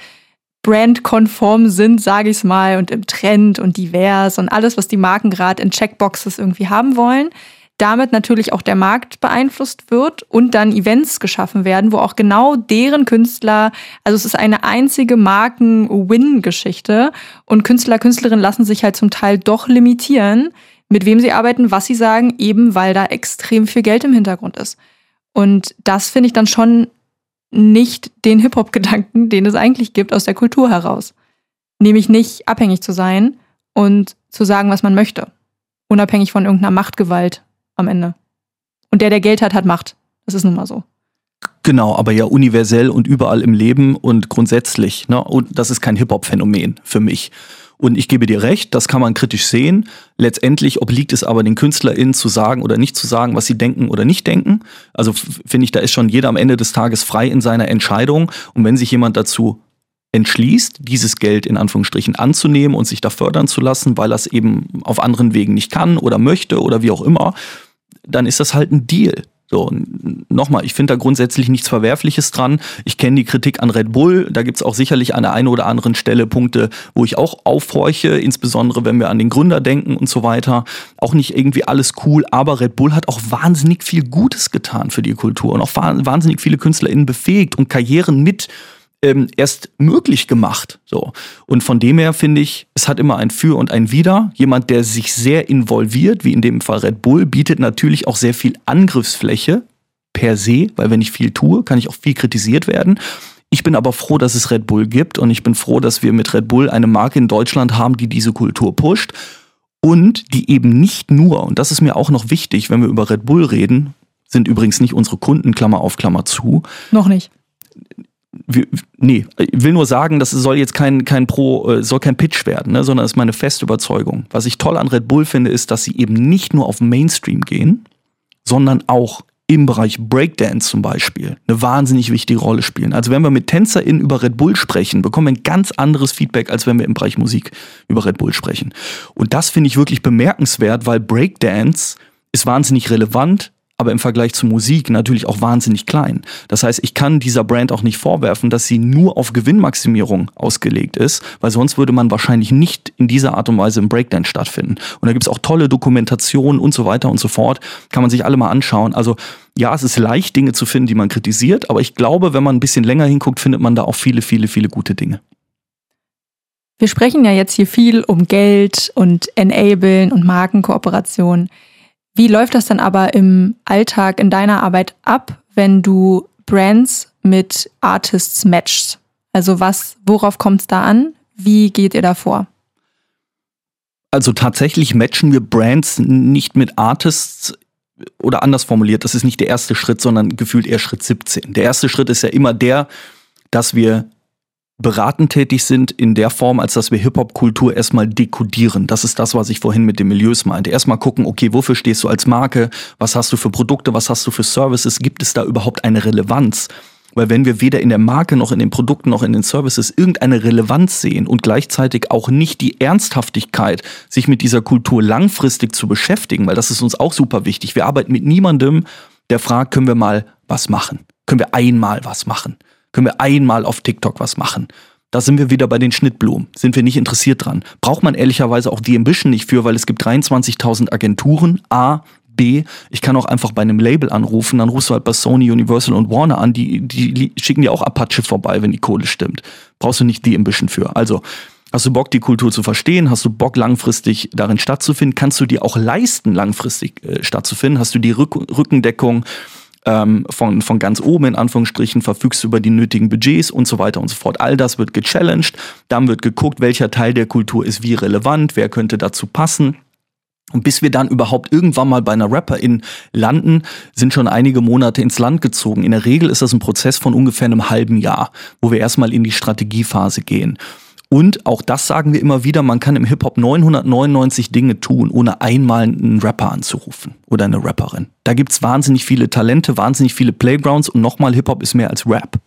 brandkonform sind, sage ich mal, und im Trend und divers und alles, was die Marken gerade in Checkboxes irgendwie haben wollen. Damit natürlich auch der Markt beeinflusst wird und dann Events geschaffen werden, wo auch genau deren Künstler, also es ist eine einzige Marken-Win-Geschichte und Künstler, Künstlerinnen lassen sich halt zum Teil doch limitieren mit wem sie arbeiten, was sie sagen, eben weil da extrem viel Geld im Hintergrund ist. Und das finde ich dann schon nicht den Hip-Hop-Gedanken, den es eigentlich gibt aus der Kultur heraus. Nämlich nicht abhängig zu sein und zu sagen, was man möchte. Unabhängig von irgendeiner Machtgewalt am Ende. Und der, der Geld hat, hat Macht. Das ist nun mal so. Genau, aber ja universell und überall im Leben und grundsätzlich. Ne? Und das ist kein Hip-Hop-Phänomen für mich. Und ich gebe dir recht, das kann man kritisch sehen. Letztendlich obliegt es aber den KünstlerInnen zu sagen oder nicht zu sagen, was sie denken oder nicht denken. Also finde ich, da ist schon jeder am Ende des Tages frei in seiner Entscheidung. Und wenn sich jemand dazu entschließt, dieses Geld in Anführungsstrichen anzunehmen und sich da fördern zu lassen, weil er es eben auf anderen Wegen nicht kann oder möchte oder wie auch immer, dann ist das halt ein Deal. So, nochmal, ich finde da grundsätzlich nichts Verwerfliches dran. Ich kenne die Kritik an Red Bull. Da gibt es auch sicherlich an der einen oder anderen Stelle Punkte, wo ich auch aufhorche, insbesondere wenn wir an den Gründer denken und so weiter. Auch nicht irgendwie alles cool, aber Red Bull hat auch wahnsinnig viel Gutes getan für die Kultur und auch wahnsinnig viele KünstlerInnen befähigt und Karrieren mit ähm, erst möglich gemacht. So. Und von dem her finde ich, es hat immer ein Für und ein Wider. Jemand, der sich sehr involviert, wie in dem Fall Red Bull, bietet natürlich auch sehr viel Angriffsfläche per se, weil wenn ich viel tue, kann ich auch viel kritisiert werden. Ich bin aber froh, dass es Red Bull gibt und ich bin froh, dass wir mit Red Bull eine Marke in Deutschland haben, die diese Kultur pusht und die eben nicht nur, und das ist mir auch noch wichtig, wenn wir über Red Bull reden, sind übrigens nicht unsere Kunden, Klammer auf Klammer zu. Noch nicht nee, ich will nur sagen, das soll jetzt kein, kein Pro, äh, soll kein Pitch werden, ne, sondern ist meine feste Überzeugung. Was ich toll an Red Bull finde, ist, dass sie eben nicht nur auf Mainstream gehen, sondern auch im Bereich Breakdance zum Beispiel eine wahnsinnig wichtige Rolle spielen. Also wenn wir mit TänzerInnen über Red Bull sprechen, bekommen wir ein ganz anderes Feedback, als wenn wir im Bereich Musik über Red Bull sprechen. Und das finde ich wirklich bemerkenswert, weil Breakdance ist wahnsinnig relevant, aber im Vergleich zu Musik natürlich auch wahnsinnig klein. Das heißt, ich kann dieser Brand auch nicht vorwerfen, dass sie nur auf Gewinnmaximierung ausgelegt ist, weil sonst würde man wahrscheinlich nicht in dieser Art und Weise im Breakdance stattfinden. Und da gibt es auch tolle Dokumentationen und so weiter und so fort. Kann man sich alle mal anschauen. Also ja, es ist leicht, Dinge zu finden, die man kritisiert, aber ich glaube, wenn man ein bisschen länger hinguckt, findet man da auch viele, viele, viele gute Dinge. Wir sprechen ja jetzt hier viel um Geld und Enablen und Markenkooperation. Wie läuft das dann aber im Alltag in deiner Arbeit ab, wenn du Brands mit Artists matchst? Also was, worauf kommt es da an? Wie geht ihr da vor? Also tatsächlich matchen wir Brands nicht mit Artists oder anders formuliert, das ist nicht der erste Schritt, sondern gefühlt eher Schritt 17. Der erste Schritt ist ja immer der, dass wir beratend tätig sind in der Form, als dass wir Hip-Hop-Kultur erstmal dekodieren. Das ist das, was ich vorhin mit den Milieus meinte. Erstmal gucken, okay, wofür stehst du als Marke? Was hast du für Produkte? Was hast du für Services? Gibt es da überhaupt eine Relevanz? Weil wenn wir weder in der Marke noch in den Produkten noch in den Services irgendeine Relevanz sehen und gleichzeitig auch nicht die Ernsthaftigkeit, sich mit dieser Kultur langfristig zu beschäftigen, weil das ist uns auch super wichtig. Wir arbeiten mit niemandem, der fragt, können wir mal was machen? Können wir einmal was machen? Können wir einmal auf TikTok was machen? Da sind wir wieder bei den Schnittblumen. Sind wir nicht interessiert dran. Braucht man ehrlicherweise auch die Ambition nicht für, weil es gibt 23.000 Agenturen. A, B, ich kann auch einfach bei einem Label anrufen, dann rufst du halt bei Sony, Universal und Warner an, die, die schicken dir auch Apache vorbei, wenn die Kohle stimmt. Brauchst du nicht die Ambition für. Also, hast du Bock, die Kultur zu verstehen? Hast du Bock, langfristig darin stattzufinden? Kannst du dir auch leisten, langfristig äh, stattzufinden? Hast du die Rück Rückendeckung? Ähm, von, von ganz oben in Anführungsstrichen, verfügst du über die nötigen Budgets und so weiter und so fort. All das wird gechallenged, dann wird geguckt, welcher Teil der Kultur ist wie relevant, wer könnte dazu passen. Und bis wir dann überhaupt irgendwann mal bei einer Rapperin landen, sind schon einige Monate ins Land gezogen. In der Regel ist das ein Prozess von ungefähr einem halben Jahr, wo wir erstmal in die Strategiephase gehen. Und auch das sagen wir immer wieder, man kann im Hip-Hop 999 Dinge tun, ohne einmal einen Rapper anzurufen oder eine Rapperin. Da gibt's wahnsinnig viele Talente, wahnsinnig viele Playgrounds und nochmal, Hip-Hop ist mehr als Rap.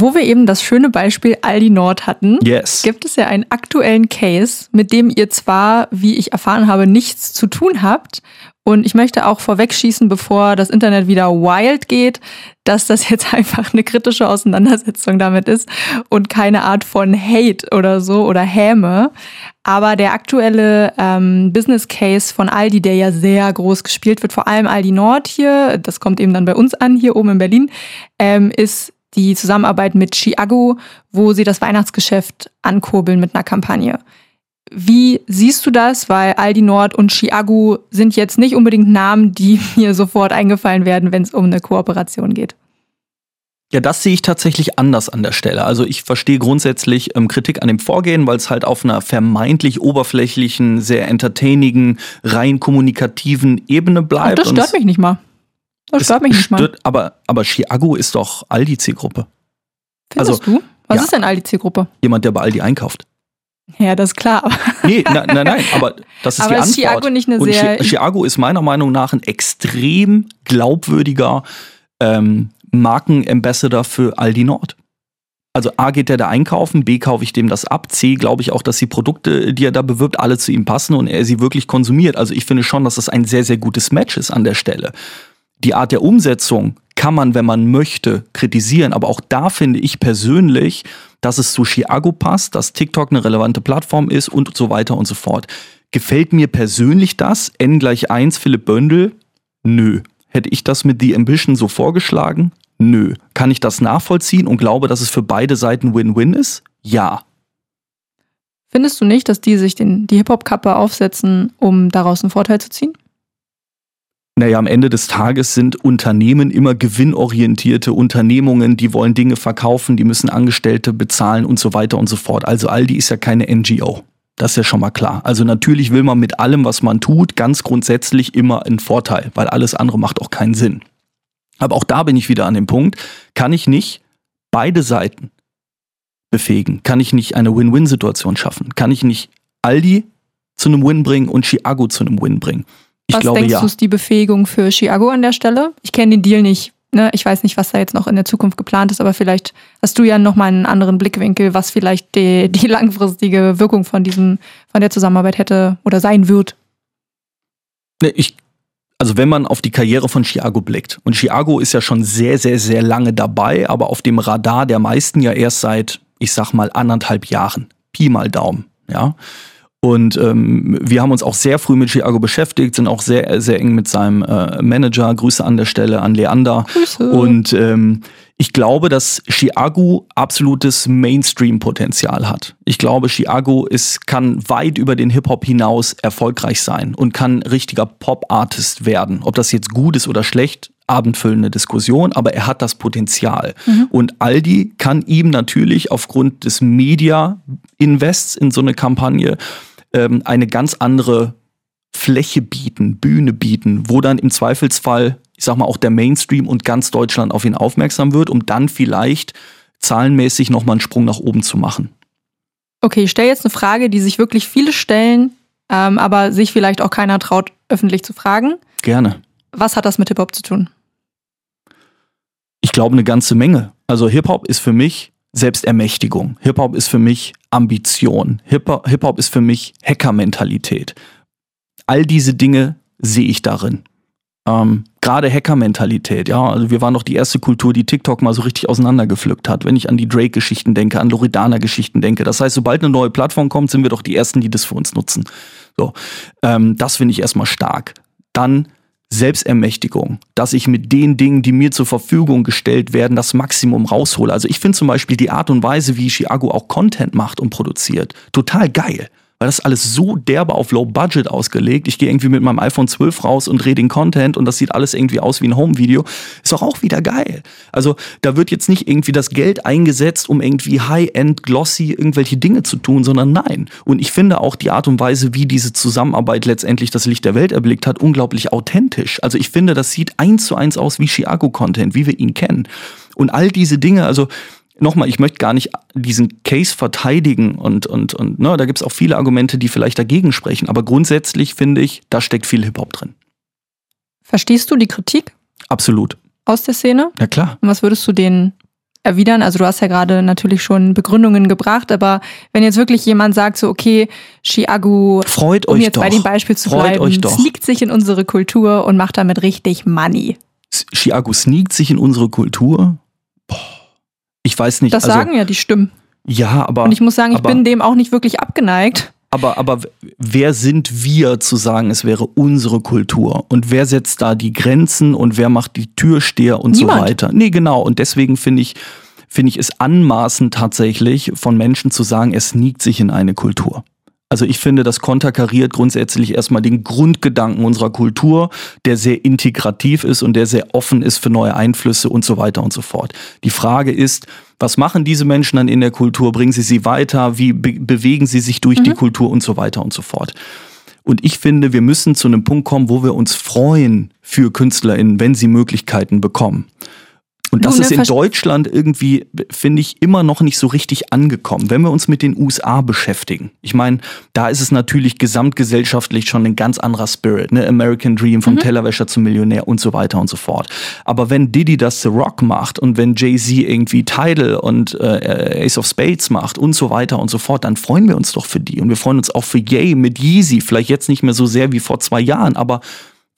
Wo wir eben das schöne Beispiel Aldi Nord hatten, yes. gibt es ja einen aktuellen Case, mit dem ihr zwar, wie ich erfahren habe, nichts zu tun habt. Und ich möchte auch vorwegschießen, bevor das Internet wieder wild geht, dass das jetzt einfach eine kritische Auseinandersetzung damit ist und keine Art von Hate oder so oder Häme. Aber der aktuelle ähm, Business Case von Aldi, der ja sehr groß gespielt wird, vor allem Aldi Nord hier, das kommt eben dann bei uns an, hier oben in Berlin, ähm, ist die Zusammenarbeit mit Chiago, wo sie das Weihnachtsgeschäft ankurbeln mit einer Kampagne. Wie siehst du das? Weil Aldi Nord und Chiago sind jetzt nicht unbedingt Namen, die mir sofort eingefallen werden, wenn es um eine Kooperation geht. Ja, das sehe ich tatsächlich anders an der Stelle. Also ich verstehe grundsätzlich ähm, Kritik an dem Vorgehen, weil es halt auf einer vermeintlich oberflächlichen, sehr entertainigen, rein kommunikativen Ebene bleibt. Ach, das stört mich nicht mal. Das stört mich nicht mal. Aber, aber Chiago ist doch Aldi-Zielgruppe. Findest also, du? Was ja, ist denn Aldi-Zielgruppe? Jemand, der bei Aldi einkauft. Ja, das ist klar. nee, nein, nein, nein, aber das ist aber die ist Antwort. Chiago nicht eine Und sehr Chiago ist meiner Meinung nach ein extrem glaubwürdiger ähm, Markenambassador für Aldi Nord. Also A geht der da einkaufen, B kaufe ich dem das ab, C glaube ich auch, dass die Produkte, die er da bewirbt, alle zu ihm passen und er sie wirklich konsumiert. Also ich finde schon, dass das ein sehr, sehr gutes Match ist an der Stelle. Die Art der Umsetzung kann man, wenn man möchte, kritisieren. Aber auch da finde ich persönlich, dass es zu Chiago passt, dass TikTok eine relevante Plattform ist und so weiter und so fort. Gefällt mir persönlich das? N gleich 1 Philipp Bündel? Nö. Hätte ich das mit The Ambition so vorgeschlagen? Nö. Kann ich das nachvollziehen und glaube, dass es für beide Seiten Win-Win ist? Ja. Findest du nicht, dass die sich den, die Hip-Hop-Kappe aufsetzen, um daraus einen Vorteil zu ziehen? Naja, am Ende des Tages sind Unternehmen immer gewinnorientierte Unternehmungen, die wollen Dinge verkaufen, die müssen Angestellte bezahlen und so weiter und so fort. Also Aldi ist ja keine NGO. Das ist ja schon mal klar. Also natürlich will man mit allem, was man tut, ganz grundsätzlich immer einen Vorteil, weil alles andere macht auch keinen Sinn. Aber auch da bin ich wieder an dem Punkt, kann ich nicht beide Seiten befähigen? Kann ich nicht eine Win-Win-Situation schaffen? Kann ich nicht Aldi zu einem Win bringen und Chiago zu einem Win bringen? Ich was glaube, denkst ja. du ist die Befähigung für Chiago an der Stelle? Ich kenne den Deal nicht. Ne? Ich weiß nicht, was da jetzt noch in der Zukunft geplant ist, aber vielleicht hast du ja noch mal einen anderen Blickwinkel, was vielleicht die, die langfristige Wirkung von diesem, von der Zusammenarbeit hätte oder sein wird. Ne, ich, also wenn man auf die Karriere von Chiago blickt, und Chiago ist ja schon sehr, sehr, sehr lange dabei, aber auf dem Radar der meisten ja erst seit, ich sag mal, anderthalb Jahren. Pi mal Daumen, ja. Und ähm, wir haben uns auch sehr früh mit Chiago beschäftigt, sind auch sehr, sehr eng mit seinem äh, Manager. Grüße an der Stelle an Leander. Grüße. Und ähm, ich glaube, dass Chiago absolutes Mainstream-Potenzial hat. Ich glaube, Chiago ist, kann weit über den Hip-Hop hinaus erfolgreich sein und kann richtiger Pop-Artist werden. Ob das jetzt gut ist oder schlecht, abendfüllende Diskussion, aber er hat das Potenzial. Mhm. Und Aldi kann ihm natürlich aufgrund des Media-Invests in so eine Kampagne ähm, eine ganz andere Fläche bieten, Bühne bieten, wo dann im Zweifelsfall, ich sag mal, auch der Mainstream und ganz Deutschland auf ihn aufmerksam wird, um dann vielleicht zahlenmäßig nochmal einen Sprung nach oben zu machen. Okay, ich stelle jetzt eine Frage, die sich wirklich viele stellen, ähm, aber sich vielleicht auch keiner traut, öffentlich zu fragen. Gerne. Was hat das mit Hip-Hop zu tun? Ich glaube eine ganze Menge. Also Hip-Hop ist für mich Selbstermächtigung. Hip-Hop ist für mich Ambition. Hip-Hop ist für mich Hackermentalität. All diese Dinge sehe ich darin. Ähm, Gerade Hacker-Mentalität, ja. Also wir waren doch die erste Kultur, die TikTok mal so richtig auseinandergepflückt hat. Wenn ich an die Drake-Geschichten denke, an Loredana-Geschichten denke. Das heißt, sobald eine neue Plattform kommt, sind wir doch die ersten, die das für uns nutzen. So, ähm, das finde ich erstmal stark. Dann Selbstermächtigung, dass ich mit den Dingen, die mir zur Verfügung gestellt werden, das Maximum raushole. Also ich finde zum Beispiel die Art und Weise, wie Chiago auch Content macht und produziert, total geil weil das alles so derbe auf Low Budget ausgelegt. Ich gehe irgendwie mit meinem iPhone 12 raus und drehe den Content und das sieht alles irgendwie aus wie ein Home-Video. Ist doch auch wieder geil. Also da wird jetzt nicht irgendwie das Geld eingesetzt, um irgendwie High-End, glossy irgendwelche Dinge zu tun, sondern nein. Und ich finde auch die Art und Weise, wie diese Zusammenarbeit letztendlich das Licht der Welt erblickt hat, unglaublich authentisch. Also ich finde, das sieht eins zu eins aus wie Chiago-Content, wie wir ihn kennen. Und all diese Dinge, also nochmal, ich möchte gar nicht diesen Case verteidigen und, und, und ne, da gibt es auch viele Argumente, die vielleicht dagegen sprechen. Aber grundsätzlich finde ich, da steckt viel Hip-Hop drin. Verstehst du die Kritik? Absolut. Aus der Szene? Ja, klar. Und was würdest du denen erwidern? Also du hast ja gerade natürlich schon Begründungen gebracht, aber wenn jetzt wirklich jemand sagt, so okay, Chiagu, Freut um euch jetzt doch. bei dem Beispiel zu Freut bleiben, euch doch. sneakt sich in unsere Kultur und macht damit richtig Money. Chiago sneakt sich in unsere Kultur. Boah. Ich weiß nicht. Das also, sagen ja die Stimmen. Ja, aber. Und ich muss sagen, ich aber, bin dem auch nicht wirklich abgeneigt. Aber, aber wer sind wir zu sagen, es wäre unsere Kultur? Und wer setzt da die Grenzen und wer macht die Türsteher und Niemand. so weiter? Nee, genau. Und deswegen finde ich, finde ich es anmaßend tatsächlich von Menschen zu sagen, es sneakt sich in eine Kultur. Also ich finde, das konterkariert grundsätzlich erstmal den Grundgedanken unserer Kultur, der sehr integrativ ist und der sehr offen ist für neue Einflüsse und so weiter und so fort. Die Frage ist, was machen diese Menschen dann in der Kultur? Bringen sie sie weiter? Wie be bewegen sie sich durch die Kultur und so weiter und so fort? Und ich finde, wir müssen zu einem Punkt kommen, wo wir uns freuen für KünstlerInnen, wenn sie Möglichkeiten bekommen. Und das Du, ne, ist in verst- Deutschland irgendwie, finde ich, immer noch nicht so richtig angekommen. Wenn wir uns mit den USA beschäftigen, ich meine, da ist es natürlich gesamtgesellschaftlich schon ein ganz anderer Spirit, ne? American Dream, vom Tellerwäscher zum Millionär und so weiter und so fort. Aber wenn Diddy das The Rock macht und wenn Jay-Z irgendwie Tidal und äh, Ace of Spades macht und so weiter und so fort, dann freuen wir uns doch für die. Und wir freuen uns auch für Ye mit Yeezy, vielleicht jetzt nicht mehr so sehr wie vor zwei Jahren, aber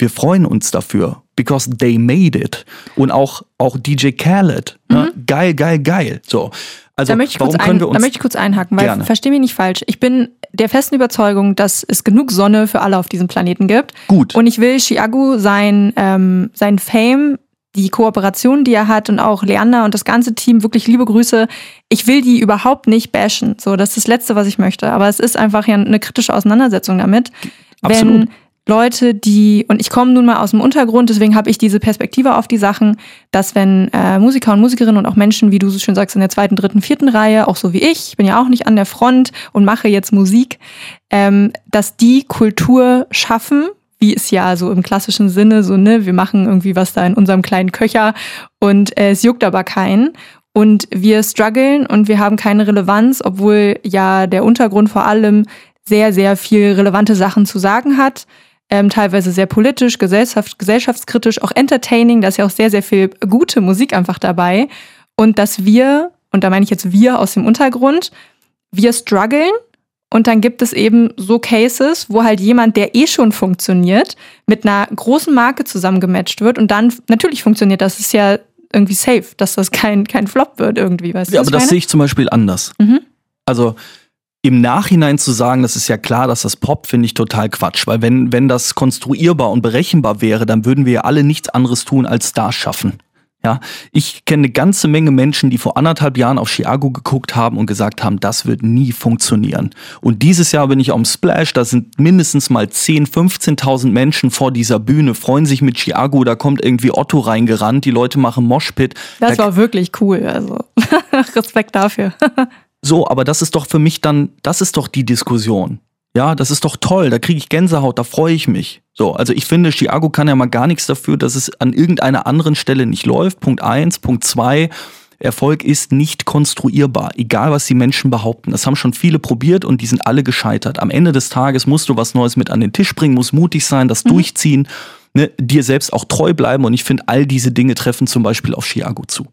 wir freuen uns dafür, because they made it. Und auch, auch DJ Khaled, ne? geil, geil, geil. So. Also, Da möchte, ich warum kurz können ein, wir uns. da möchte ich kurz einhaken, weil Gerne. versteh mich nicht falsch. Ich bin der festen Überzeugung, dass es genug Sonne für alle auf diesem Planeten gibt. Gut. Und ich will Chiagu sein, ähm, sein Fame, die Kooperation, die er hat und auch Leander und das ganze Team, wirklich liebe Grüße. Ich will die überhaupt nicht bashen. So, das ist das Letzte, was ich möchte. Aber es ist einfach ja eine kritische Auseinandersetzung damit. Absolut. Wenn Leute, die, und ich komme nun mal aus dem Untergrund, deswegen habe ich diese Perspektive auf die Sachen, dass wenn äh, Musiker und Musikerinnen und auch Menschen, wie du so schön sagst, in der zweiten, dritten, vierten Reihe, auch so wie ich, ich bin ja auch nicht an der Front und mache jetzt Musik, ähm, dass die Kultur schaffen, wie es ja so im klassischen Sinne so, ne, wir machen irgendwie was da in unserem kleinen Köcher und äh, es juckt aber keinen. Und wir strugglen und wir haben keine Relevanz, obwohl ja der Untergrund vor allem sehr, sehr viel relevante Sachen zu sagen hat. Ähm, teilweise sehr politisch, gesellschaft, gesellschaftskritisch, auch entertaining. Da ist ja auch sehr, sehr viel gute Musik einfach dabei. Und dass wir, und da meine ich jetzt wir aus dem Untergrund, wir strugglen und dann gibt es eben so Cases, wo halt jemand, der eh schon funktioniert, mit einer großen Marke zusammengematcht wird und dann natürlich funktioniert. Das ist ja irgendwie safe, dass das kein, kein Flop wird irgendwie, weißt du? Ja, was aber das sehe ich zum Beispiel anders. Mhm. Also im Nachhinein zu sagen, das ist ja klar, dass das Pop, finde ich total Quatsch. Weil wenn, wenn das konstruierbar und berechenbar wäre, dann würden wir ja alle nichts anderes tun, als Stars schaffen. Ja, ich kenne eine ganze Menge Menschen, die vor anderthalb Jahren auf Chiago geguckt haben und gesagt haben, das wird nie funktionieren. Und dieses Jahr bin ich am Splash, da sind mindestens mal 10, 15.000 Menschen vor dieser Bühne, freuen sich mit Chiago, da kommt irgendwie Otto reingerannt, die Leute machen Moshpit. Das da, war wirklich cool, also Respekt dafür. so, aber das ist doch für mich dann, das ist doch die Diskussion. Ja, das ist doch toll, da kriege ich Gänsehaut, da freue ich mich. So, also ich finde, Chiago kann ja mal gar nichts dafür, dass es an irgendeiner anderen Stelle nicht läuft. Punkt eins, Punkt zwei. Erfolg ist nicht konstruierbar, egal was die Menschen behaupten. Das haben schon viele probiert und die sind alle gescheitert. Am Ende des Tages musst du was Neues mit an den Tisch bringen, musst mutig sein, das durchziehen ne, dir selbst auch treu bleiben. Und ich finde, all diese Dinge treffen zum Beispiel auf Chiago zu.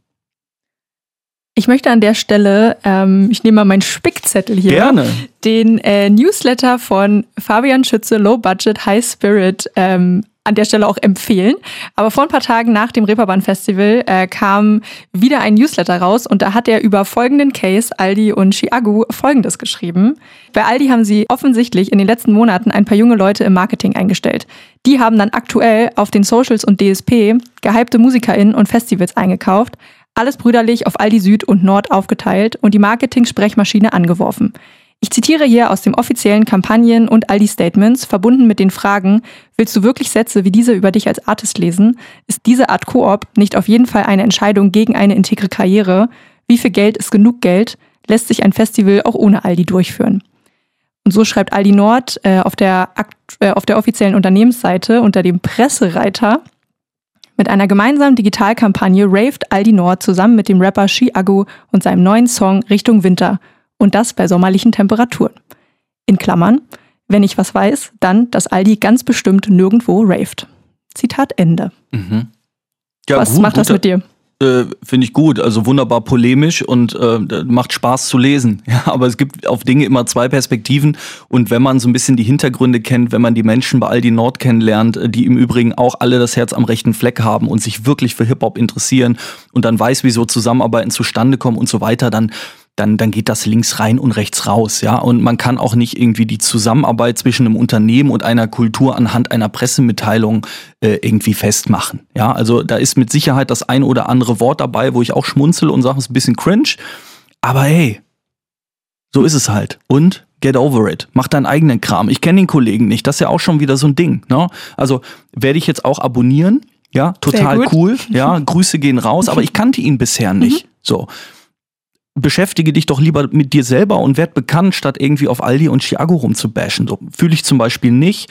Ich möchte an der Stelle, ähm, ich nehme mal meinen Spickzettel hier, Gerne. den äh, Newsletter von Fabian Schütze, Low Budget, High Spirit, ähm, an der Stelle auch empfehlen. Aber vor ein paar Tagen nach dem Reeperbahn Festival äh, kam wieder ein Newsletter raus und da hat er über folgenden Case, Aldi und Chiagu, folgendes geschrieben. Bei Aldi haben sie offensichtlich in den letzten Monaten ein paar junge Leute im Marketing eingestellt. Die haben dann aktuell auf den Socials und DSP gehypte MusikerInnen und Festivals eingekauft, alles brüderlich auf Aldi Süd und Nord aufgeteilt und die Marketing-Sprechmaschine angeworfen. Ich zitiere hier aus dem offiziellen Kampagnen- und Aldi-Statements, verbunden mit den Fragen, willst du wirklich Sätze wie diese über dich als Artist lesen? Ist diese Art Koop nicht auf jeden Fall eine Entscheidung gegen eine integre Karriere? Wie viel Geld ist genug Geld? Lässt sich ein Festival auch ohne Aldi durchführen? Und so schreibt Aldi Nord äh, auf, der, äh, auf der offiziellen Unternehmensseite unter dem Pressereiter, mit einer gemeinsamen Digitalkampagne raved Aldi Nord zusammen mit dem Rapper Chiago und seinem neuen Song Richtung Winter und das bei sommerlichen Temperaturen. In Klammern, wenn ich was weiß, dann, dass Aldi ganz bestimmt nirgendwo raved. Zitat Ende. Mhm. Ja, was gut, macht das guter- mit dir? Äh, Finde ich gut, also wunderbar polemisch und äh, macht Spaß zu lesen. Ja, aber es gibt auf Dinge immer zwei Perspektiven und wenn man so ein bisschen die Hintergründe kennt, wenn man die Menschen bei Aldi Nord kennenlernt, äh, die im Übrigen auch alle das Herz am rechten Fleck haben und sich wirklich für Hip-Hop interessieren und dann weiß, wie so Zusammenarbeiten zustande kommen und so weiter, dann dann, dann geht das links rein und rechts raus, ja. Und man kann auch nicht irgendwie die Zusammenarbeit zwischen einem Unternehmen und einer Kultur anhand einer Pressemitteilung äh, irgendwie festmachen. Ja, also da ist mit Sicherheit das ein oder andere Wort dabei, wo ich auch schmunzel und sage, es ist ein bisschen cringe. Aber hey, so ist es halt. Und get over it. Mach deinen eigenen Kram. Ich kenne den Kollegen nicht. Das ist ja auch schon wieder so ein Ding. Ne? Also werde ich jetzt auch abonnieren. Ja, total cool. Ja, Grüße gehen raus, aber ich kannte ihn bisher nicht. So. Beschäftige dich doch lieber mit dir selber und werd bekannt, statt irgendwie auf Aldi und Chiago rumzubashen. So fühle ich zum Beispiel nicht.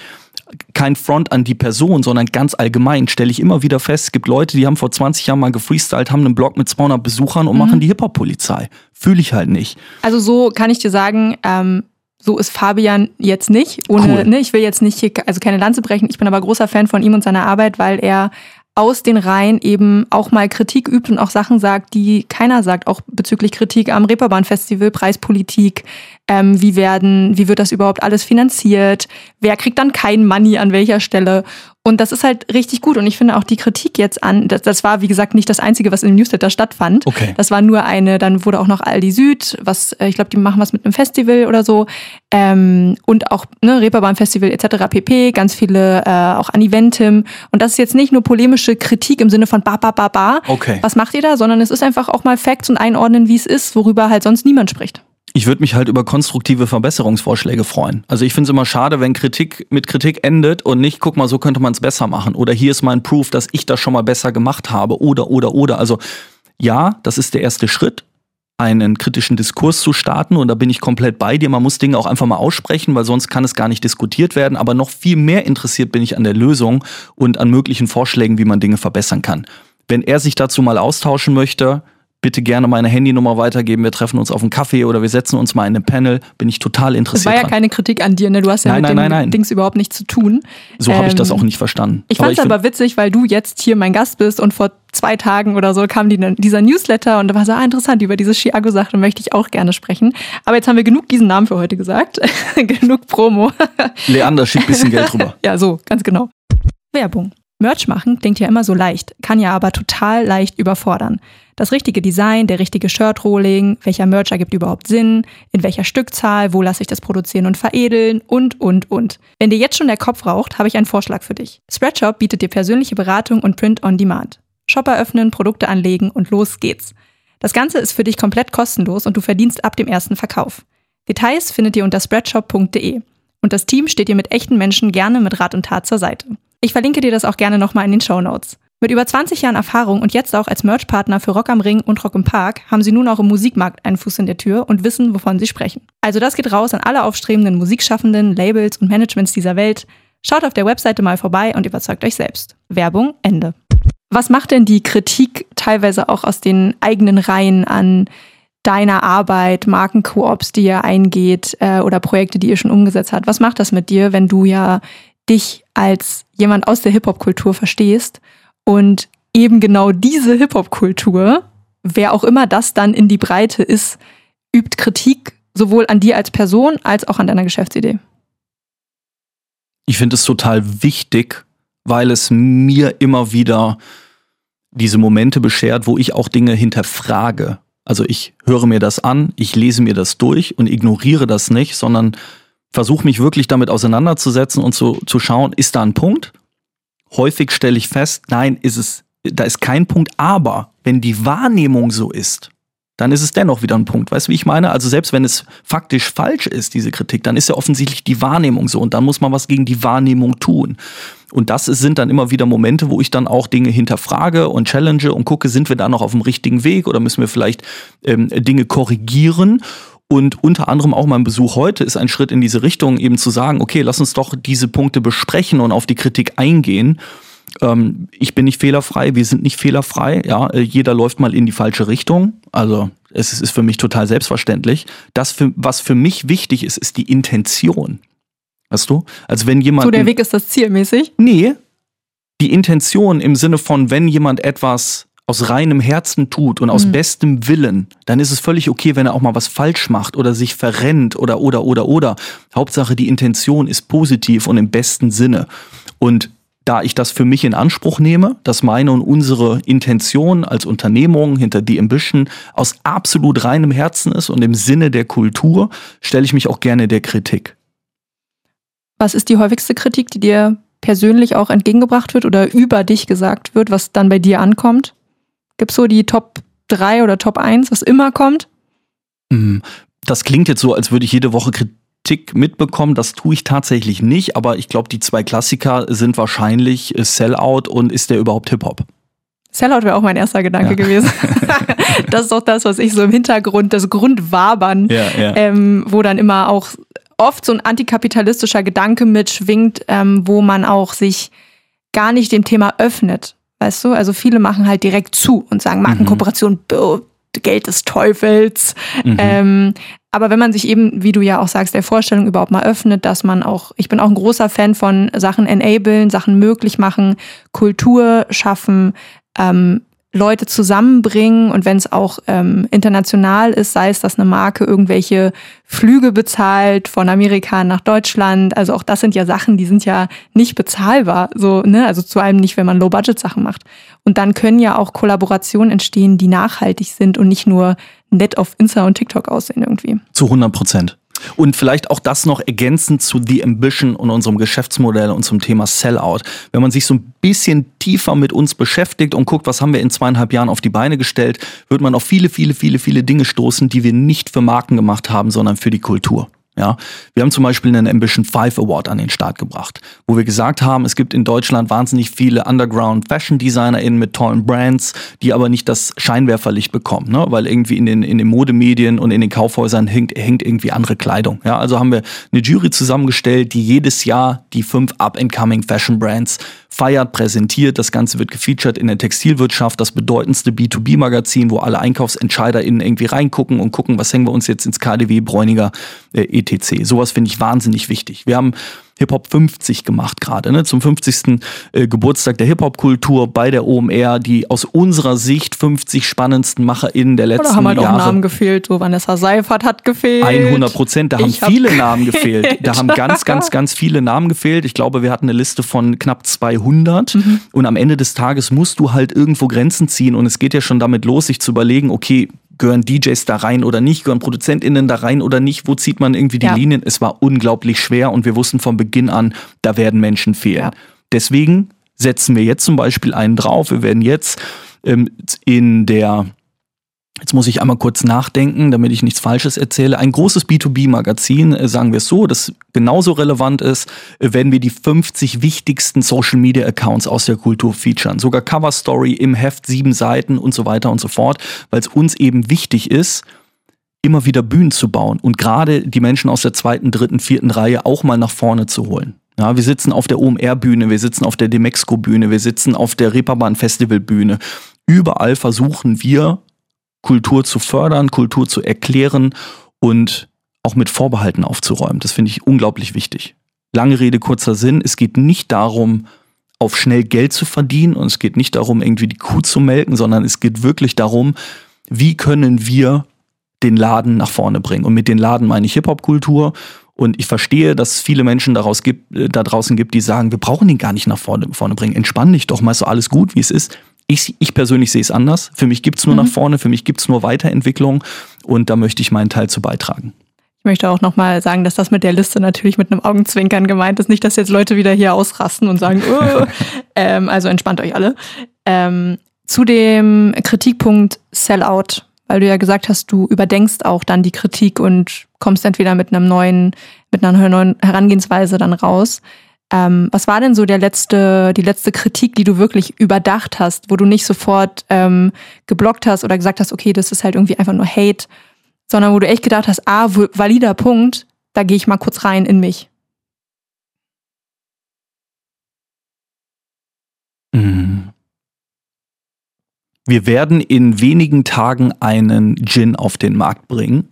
Kein Front an die Person, sondern ganz allgemein stelle ich immer wieder fest, es gibt Leute, die haben vor 20 Jahren mal gefreestylt, haben einen Blog mit 200 Besuchern und machen die Hip-Hop-Polizei. Fühle ich halt nicht. Also so kann ich dir sagen, ähm, so ist Fabian jetzt nicht. Ohne, Cool. ne, ich will jetzt nicht hier, also keine Lanze brechen. Ich bin aber großer Fan von ihm und seiner Arbeit, weil er aus den Reihen eben auch mal Kritik übt und auch Sachen sagt, die keiner sagt, auch bezüglich Kritik am Reeperbahn-Festival, Preispolitik, ähm, wie werden, wie wird das überhaupt alles finanziert, wer kriegt dann kein Money an welcher Stelle. Und das ist halt richtig gut. Und ich finde auch die Kritik jetzt an, das, das war wie gesagt nicht das Einzige, was im Newsletter stattfand. Okay. Das war nur eine, dann wurde auch noch Aldi Süd, was, äh, ich glaube, die machen was mit einem Festival oder so. Ähm, und auch ne, Reeperbahn-Festival etc. pp. Ganz viele äh, auch an Eventim. Und das ist jetzt nicht nur polemische Kritik im Sinne von ba, ba, ba, ba. Okay. Was macht ihr da? Sondern es ist einfach auch mal Facts und einordnen, wie es ist, worüber halt sonst niemand spricht. Ich würde mich halt über konstruktive Verbesserungsvorschläge freuen. Also ich finde es immer schade, wenn Kritik mit Kritik endet und nicht, guck mal, so könnte man es besser machen. Oder hier ist mein Proof, dass ich das schon mal besser gemacht habe. Oder, oder, oder. Also ja, das ist der erste Schritt, einen kritischen Diskurs zu starten. Und da bin ich komplett bei dir. Man muss Dinge auch einfach mal aussprechen, weil sonst kann es gar nicht diskutiert werden. Aber noch viel mehr interessiert bin ich an der Lösung und an möglichen Vorschlägen, wie man Dinge verbessern kann. Wenn er sich dazu mal austauschen möchte, bitte gerne meine Handynummer weitergeben. Wir treffen uns auf einen Kaffee oder wir setzen uns mal in einem Panel. Bin ich total Es interessiert war ja dran. keine Kritik an dir, ne? Du hast ja Nein, mit nein, dem nein. Dings überhaupt nichts zu tun. So habe ich das Ähm, auch nicht verstanden. Ich fand es aber witzig, weil du jetzt hier mein Gast bist und vor zwei Tagen oder so kam die, dieser Newsletter und da war so ah, interessant, über diese Chiago-Sache möchte ich auch gerne sprechen. Aber jetzt haben wir genug diesen Namen für heute gesagt. genug Promo. Leander schickt ein bisschen Geld rüber. ja, so, ganz genau. Werbung. Merch machen klingt ja immer so leicht, kann ja aber total leicht überfordern. Das richtige Design, der richtige Shirt-Rolling, welcher Merch ergibt überhaupt Sinn, in welcher Stückzahl, wo lasse ich das produzieren und veredeln und, und, und. Wenn dir jetzt schon der Kopf raucht, habe ich einen Vorschlag für dich. Spreadshop bietet dir persönliche Beratung und Print on Demand. Shop eröffnen, Produkte anlegen und los geht's. Das Ganze ist für dich komplett kostenlos und du verdienst ab dem ersten Verkauf. Details findet ihr unter spreadshop.de. Und das Team steht dir mit echten Menschen gerne mit Rat und Tat zur Seite. Ich verlinke dir das auch gerne nochmal in den Show Notes. Mit über 20 Jahren Erfahrung und jetzt auch als Merchpartner für Rock am Ring und Rock im Park haben sie nun auch im Musikmarkt einen Fuß in der Tür und wissen, wovon sie sprechen. Also das geht raus an alle aufstrebenden Musikschaffenden, Labels und Managements dieser Welt. Schaut auf der Webseite mal vorbei und überzeugt euch selbst. Werbung Ende. Was macht denn die Kritik teilweise auch aus den eigenen Reihen an deiner Arbeit, Markenkoops, die ihr eingeht äh, oder Projekte, die ihr schon umgesetzt habt? Was macht das mit dir, wenn du ja dich als jemand aus der Hip-Hop-Kultur verstehst und eben genau diese Hip-Hop-Kultur, wer auch immer das dann in die Breite ist, übt Kritik sowohl an dir als Person als auch an deiner Geschäftsidee. Ich finde es total wichtig, weil es mir immer wieder diese Momente beschert, wo ich auch Dinge hinterfrage. Also ich höre mir das an, ich lese mir das durch und ignoriere das nicht, sondern versuche mich wirklich damit auseinanderzusetzen und zu, zu schauen, ist da ein Punkt? Häufig stelle ich fest, nein, ist es, da ist kein Punkt, aber wenn die Wahrnehmung so ist, dann ist es dennoch wieder ein Punkt. Weißt du, wie ich meine? Also selbst wenn es faktisch falsch ist, diese Kritik, dann ist ja offensichtlich die Wahrnehmung so und dann muss man was gegen die Wahrnehmung tun. Und das sind dann immer wieder Momente, wo ich dann auch Dinge hinterfrage und challenge und gucke, sind wir da noch auf dem richtigen Weg oder müssen wir vielleicht ähm, Dinge korrigieren? Und unter anderem auch mein Besuch heute ist ein Schritt in diese Richtung, eben zu sagen, okay, lass uns doch diese Punkte besprechen und auf die Kritik eingehen ähm, ich bin nicht fehlerfrei, wir sind nicht fehlerfrei, ja, äh, jeder läuft mal in die falsche Richtung. Also es ist für mich total selbstverständlich. Das, für, was für mich wichtig ist, ist die Intention. Weißt du? Also wenn jemand. So, der Weg ist das zielmäßig? Nee. Die Intention im Sinne von, wenn jemand etwas aus reinem Herzen tut und aus mhm. bestem Willen, dann ist es völlig okay, wenn er auch mal was falsch macht oder sich verrennt oder oder oder oder. Hauptsache die Intention ist positiv und im besten Sinne. Und da ich das für mich in Anspruch nehme, dass meine und unsere Intention als Unternehmung hinter The Ambition aus absolut reinem Herzen ist und im Sinne der Kultur, stelle ich mich auch gerne der Kritik. Was ist die häufigste Kritik, die dir persönlich auch entgegengebracht wird oder über dich gesagt wird, was dann bei dir ankommt? Gibt es so die Top 3 oder Top 1, was immer kommt? Mm, das klingt jetzt so, als würde ich jede Woche Kritik mitbekommen. Das tue ich tatsächlich nicht, aber ich glaube, die zwei Klassiker sind wahrscheinlich äh, Sellout und ist der überhaupt Hip-Hop? Sellout wäre auch mein erster Gedanke ja. gewesen. das ist doch das, was ich so im Hintergrund, das Grundwabern, ja, ja. Ähm, wo dann immer auch oft so ein antikapitalistischer Gedanke mitschwingt, ähm, wo man auch sich gar nicht dem Thema öffnet. Weißt du? Also viele machen halt direkt zu und sagen, Markenkooperation, mhm. Geld des Teufels. Mhm. Ähm, aber wenn man sich eben, wie du ja auch sagst, der Vorstellung überhaupt mal öffnet, dass man auch, ich bin auch ein großer Fan von Sachen enablen, Sachen möglich machen, Kultur schaffen, ähm, Leute zusammenbringen und wenn es auch ähm, international ist, sei es, dass eine Marke irgendwelche Flüge bezahlt von Amerika nach Deutschland. Also auch das sind ja Sachen, die sind ja nicht bezahlbar. So, ne? Also zu allem nicht, wenn man Low-Budget-Sachen macht. Und dann können ja auch Kollaborationen entstehen, die nachhaltig sind und nicht nur nett auf Insta und TikTok aussehen irgendwie. Zu 100 Prozent. Und vielleicht auch das noch ergänzend zu The Ambition und unserem Geschäftsmodell und zum Thema Sellout. Wenn man sich so ein bisschen tiefer mit uns beschäftigt und guckt, was haben wir in zweieinhalb Jahren auf die Beine gestellt, wird man auf viele, viele, viele, viele Dinge stoßen, die wir nicht für Marken gemacht haben, sondern für die Kultur. Ja, wir haben zum Beispiel einen Ambition 5 Award an den Start gebracht, wo wir gesagt haben, es gibt in Deutschland wahnsinnig viele Underground Fashion DesignerInnen mit tollen Brands, die aber nicht das Scheinwerferlicht bekommen, ne? weil irgendwie in den, in den Modemedien und in den Kaufhäusern hängt, hängt irgendwie andere Kleidung. Ja, also haben wir eine Jury zusammengestellt, die jedes Jahr die fünf Up-and-Coming Fashion Brands feiert, präsentiert. Das Ganze wird gefeatured in der Textilwirtschaft, das bedeutendste B2B-Magazin, wo alle EinkaufsentscheiderInnen irgendwie reingucken und gucken, was hängen wir uns jetzt ins KDW, Bräuniger, äh, etc. Sowas finde ich wahnsinnig wichtig. Wir haben Hip-Hop 50 gemacht gerade, ne? zum 50. Äh, Geburtstag der Hip-Hop-Kultur bei der OMR, die aus unserer Sicht 50 spannendsten MacherInnen der letzten Jahre. Da haben halt Jahre. auch Namen gefehlt, so Vanessa Seifert hat gefehlt. 100 Prozent, da haben ich viele hab Namen gefehlt. Da haben ganz, ganz, ganz viele Namen gefehlt. Ich glaube, wir hatten eine Liste von knapp 200 mhm. und am Ende des Tages musst du halt irgendwo Grenzen ziehen und es geht ja schon damit los, sich zu überlegen, okay, gehören DJs da rein oder nicht, gehören ProduzentInnen da rein oder nicht, wo zieht man irgendwie die ja. Linien? Es war unglaublich schwer und wir wussten von Beginn an, da werden Menschen fehlen. Ja. Deswegen setzen wir jetzt zum Beispiel einen drauf. Wir werden jetzt ähm, in der Jetzt muss ich einmal kurz nachdenken, damit ich nichts Falsches erzähle. Ein großes B2B-Magazin, äh, sagen wir es so, das genauso relevant ist, äh, werden wir die 50 wichtigsten Social-Media-Accounts aus der Kultur featuren. Sogar Cover Story im Heft, sieben Seiten und so weiter und so fort, weil es uns eben wichtig ist, immer wieder Bühnen zu bauen und gerade die Menschen aus der zweiten, dritten, vierten Reihe auch mal nach vorne zu holen. Ja, wir sitzen auf der OMR-Bühne, wir sitzen auf der Demexco-Bühne, wir sitzen auf der Reeperbahn-Festival-Bühne. Überall versuchen wir, Kultur zu fördern, Kultur zu erklären und auch mit Vorbehalten aufzuräumen. Das finde ich unglaublich wichtig. Lange Rede, kurzer Sinn. Es geht nicht darum, auf schnell Geld zu verdienen und es geht nicht darum, irgendwie die Kuh zu melken, sondern es geht wirklich darum, wie können wir den Laden nach vorne bringen. Und mit den Laden meine ich Hip-Hop-Kultur. Und ich verstehe, dass es viele Menschen daraus gibt, äh, da draußen gibt, die sagen, wir brauchen den gar nicht nach vorne, vorne bringen. Entspann dich doch mal, ist so alles gut, wie es ist. Ich, ich persönlich sehe es anders. Für mich gibt's nur mhm. nach vorne, für mich gibt's nur Weiterentwicklung und da möchte ich meinen Teil zu beitragen. Ich möchte auch nochmal sagen, dass das mit der Liste natürlich mit einem Augenzwinkern gemeint ist. Nicht, dass jetzt Leute wieder hier ausrasten und sagen, oh. ähm, also entspannt euch alle. Ähm, zu dem Kritikpunkt Sellout, weil du ja gesagt hast, du überdenkst auch dann die Kritik und kommst entweder mit einem neuen, mit einer neuen Herangehensweise dann raus. Ähm, was war denn so der letzte, die letzte Kritik, die du wirklich überdacht hast, wo du nicht sofort ähm, geblockt hast oder gesagt hast, okay, das ist halt irgendwie einfach nur Hate, sondern wo du echt gedacht hast, ah, valider Punkt, da gehe ich mal kurz rein in mich. Mhm. Wir werden in wenigen Tagen einen Gin auf den Markt bringen,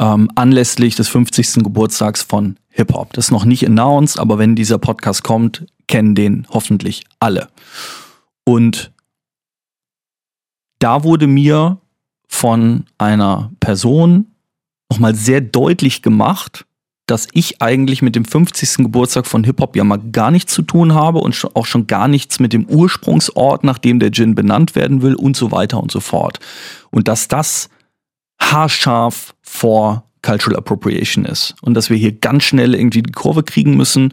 ähm, anlässlich des 50. Geburtstags von Hip-Hop. Das ist noch nicht announced, aber wenn dieser Podcast kommt, kennen den hoffentlich alle. Und da wurde mir von einer Person nochmal sehr deutlich gemacht, dass ich eigentlich mit dem 50. Geburtstag von Hip-Hop ja mal gar nichts zu tun habe und auch schon gar nichts mit dem Ursprungsort, nach dem der Gin benannt werden will und so weiter und so fort. Und dass das haarscharf vor Cultural Appropriation ist und dass wir hier ganz schnell irgendwie die Kurve kriegen müssen,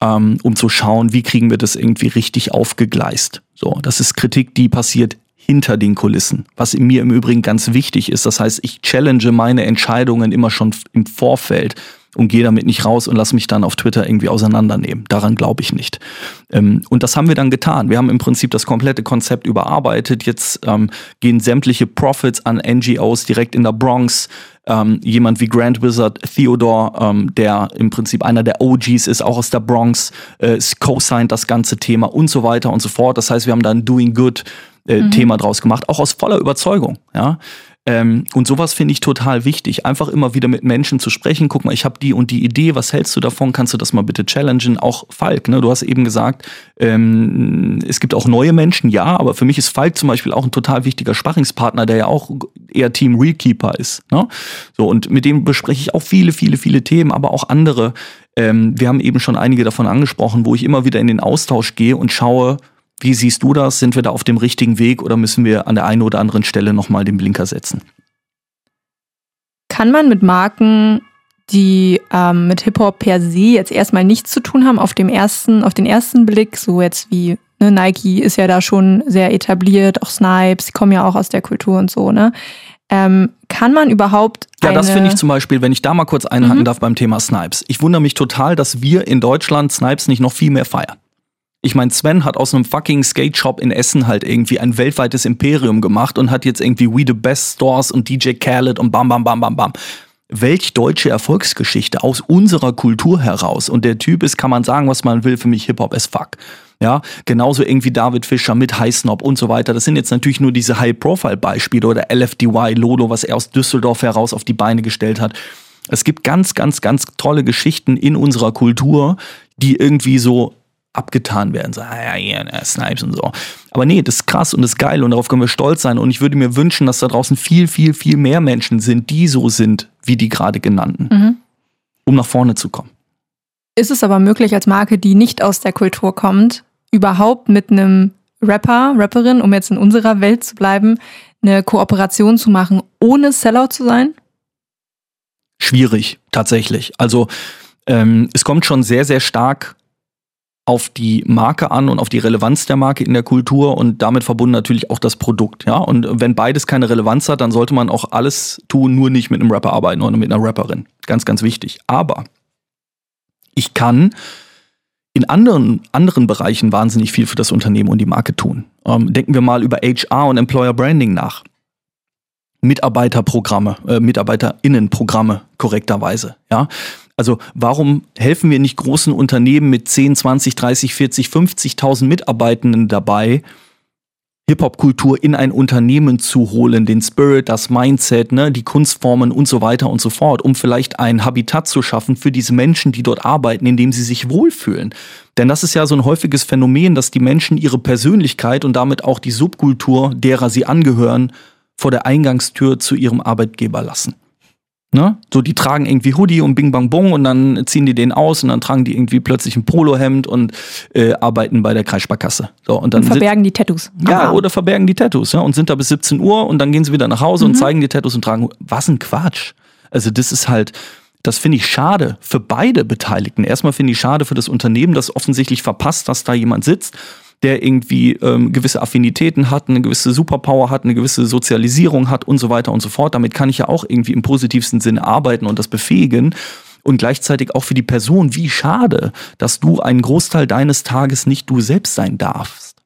ähm, um zu schauen, wie kriegen wir das irgendwie richtig aufgegleist. So, das ist Kritik, die passiert hinter den Kulissen, was mir im Übrigen ganz wichtig ist. Das heißt, ich challenge meine Entscheidungen immer schon im Vorfeld und gehe damit nicht raus und lass mich dann auf Twitter irgendwie auseinandernehmen. Daran glaube ich nicht. Ähm, und das haben wir dann getan. Wir haben im Prinzip das komplette Konzept überarbeitet. Jetzt ähm, gehen sämtliche Profits an NGOs direkt in der Bronx. Ähm, jemand wie Grand Wizard Theodore, ähm, der im Prinzip einer der OGs ist, auch aus der Bronx, äh, co-signed das ganze Thema und so weiter und so fort. Das heißt, wir haben da ein Doing Good äh, mhm. Thema draus gemacht, auch aus voller Überzeugung. Ja, ähm, und sowas finde ich total wichtig. Einfach immer wieder mit Menschen zu sprechen. Guck mal, ich habe die und die Idee. Was hältst du davon? Kannst du das mal bitte challengen? Auch Falk, ne? Du hast eben gesagt, ähm, es gibt auch neue Menschen, ja, aber für mich ist Falk zum Beispiel auch ein total wichtiger Sparringspartner, der ja auch eher Team Realkeeper ist. Ne? So, und mit dem bespreche ich auch viele, viele, viele Themen, aber auch andere. Ähm, wir haben eben schon einige davon angesprochen, wo ich immer wieder in den Austausch gehe und schaue, wie siehst du das? Sind wir da auf dem richtigen Weg oder müssen wir an der einen oder anderen Stelle nochmal den Blinker setzen? Kann man mit Marken, die ähm, mit Hip-Hop per se jetzt erstmal nichts zu tun haben, auf, dem ersten, auf den ersten Blick, so jetzt wie ne, Nike ist ja da schon sehr etabliert, auch Snipes, die kommen ja auch aus der Kultur und so, ne? Ähm, kann man überhaupt. Ja, das finde ich zum Beispiel, wenn ich da mal kurz einhaken mhm. darf beim Thema Snipes. Ich wundere mich total, dass wir in Deutschland Snipes nicht noch viel mehr feiern. Ich meine, Sven hat aus einem fucking Skate Shop in Essen halt irgendwie ein weltweites Imperium gemacht und hat jetzt irgendwie We the Best Stores und DJ Khaled und bam, bam, bam, bam, bam. Welch deutsche Erfolgsgeschichte aus unserer Kultur heraus. Und der Typ ist, kann man sagen, was man will, für mich Hip-Hop as fuck. Ja, genauso irgendwie David Fischer mit High Snob und so weiter. Das sind jetzt natürlich nur diese High-Profile-Beispiele oder LFDY, Lolo, was er aus Düsseldorf heraus auf die Beine gestellt hat. Es gibt ganz, ganz, ganz tolle Geschichten in unserer Kultur, die irgendwie so abgetan werden. So, ah, ja, ja, Snipes und so. Aber nee, das ist krass und das ist geil und darauf können wir stolz sein. Und ich würde mir wünschen, dass da draußen viel, viel, viel mehr Menschen sind, die so sind, wie die gerade genannten, mhm. um nach vorne zu kommen. Ist es aber möglich, als Marke, die nicht aus der Kultur kommt, überhaupt mit einem Rapper, Rapperin, um jetzt in unserer Welt zu bleiben, eine Kooperation zu machen, ohne Sellout zu sein? Schwierig, tatsächlich. Also ähm, es kommt schon sehr, sehr stark auf die Marke an und auf die Relevanz der Marke in der Kultur und damit verbunden natürlich auch das Produkt. Ja? Und wenn beides keine Relevanz hat, dann sollte man auch alles tun, nur nicht mit einem Rapper arbeiten oder mit einer Rapperin. Ganz, ganz wichtig. Aber ich kann in anderen, anderen Bereichen wahnsinnig viel für das Unternehmen und die Marke tun. Ähm, denken wir mal über HR und Employer Branding nach. Mitarbeiterprogramme, äh, MitarbeiterInnenprogramme korrekterweise. Ja, also warum helfen wir nicht großen Unternehmen mit 10, 20, 30, 40, 50.000 Mitarbeitenden dabei, Hip-Hop-Kultur in ein Unternehmen zu holen, den Spirit, das Mindset, ne, die Kunstformen und so weiter und so fort, um vielleicht ein Habitat zu schaffen für diese Menschen, die dort arbeiten, in dem sie sich wohlfühlen. Denn das ist ja so ein häufiges Phänomen, dass die Menschen ihre Persönlichkeit und damit auch die Subkultur, derer sie angehören, vor der Eingangstür zu ihrem Arbeitgeber lassen. Ne? So, die tragen irgendwie Hoodie und Bing Bang Bong und dann ziehen die den aus und dann tragen die irgendwie plötzlich ein Polohemd und äh, arbeiten bei der Kreissparkasse. So, und dann und verbergen die Tattoos. Ja, oder verbergen die Tattoos, ja, und sind da bis 17 Uhr und dann gehen sie wieder nach Hause mhm. und zeigen die Tattoos und tragen. Was ein Quatsch. Also, das ist halt, das finde ich schade für beide Beteiligten. Erstmal finde ich schade für das Unternehmen, das offensichtlich verpasst, dass da jemand sitzt der irgendwie ähm, gewisse Affinitäten hat, eine gewisse Superpower hat, eine gewisse Sozialisierung hat und so weiter und so fort. Damit kann ich ja auch irgendwie im positivsten Sinne arbeiten und das befähigen. Und gleichzeitig auch für die Person, wie schade, dass du einen Großteil deines Tages nicht du selbst sein darfst.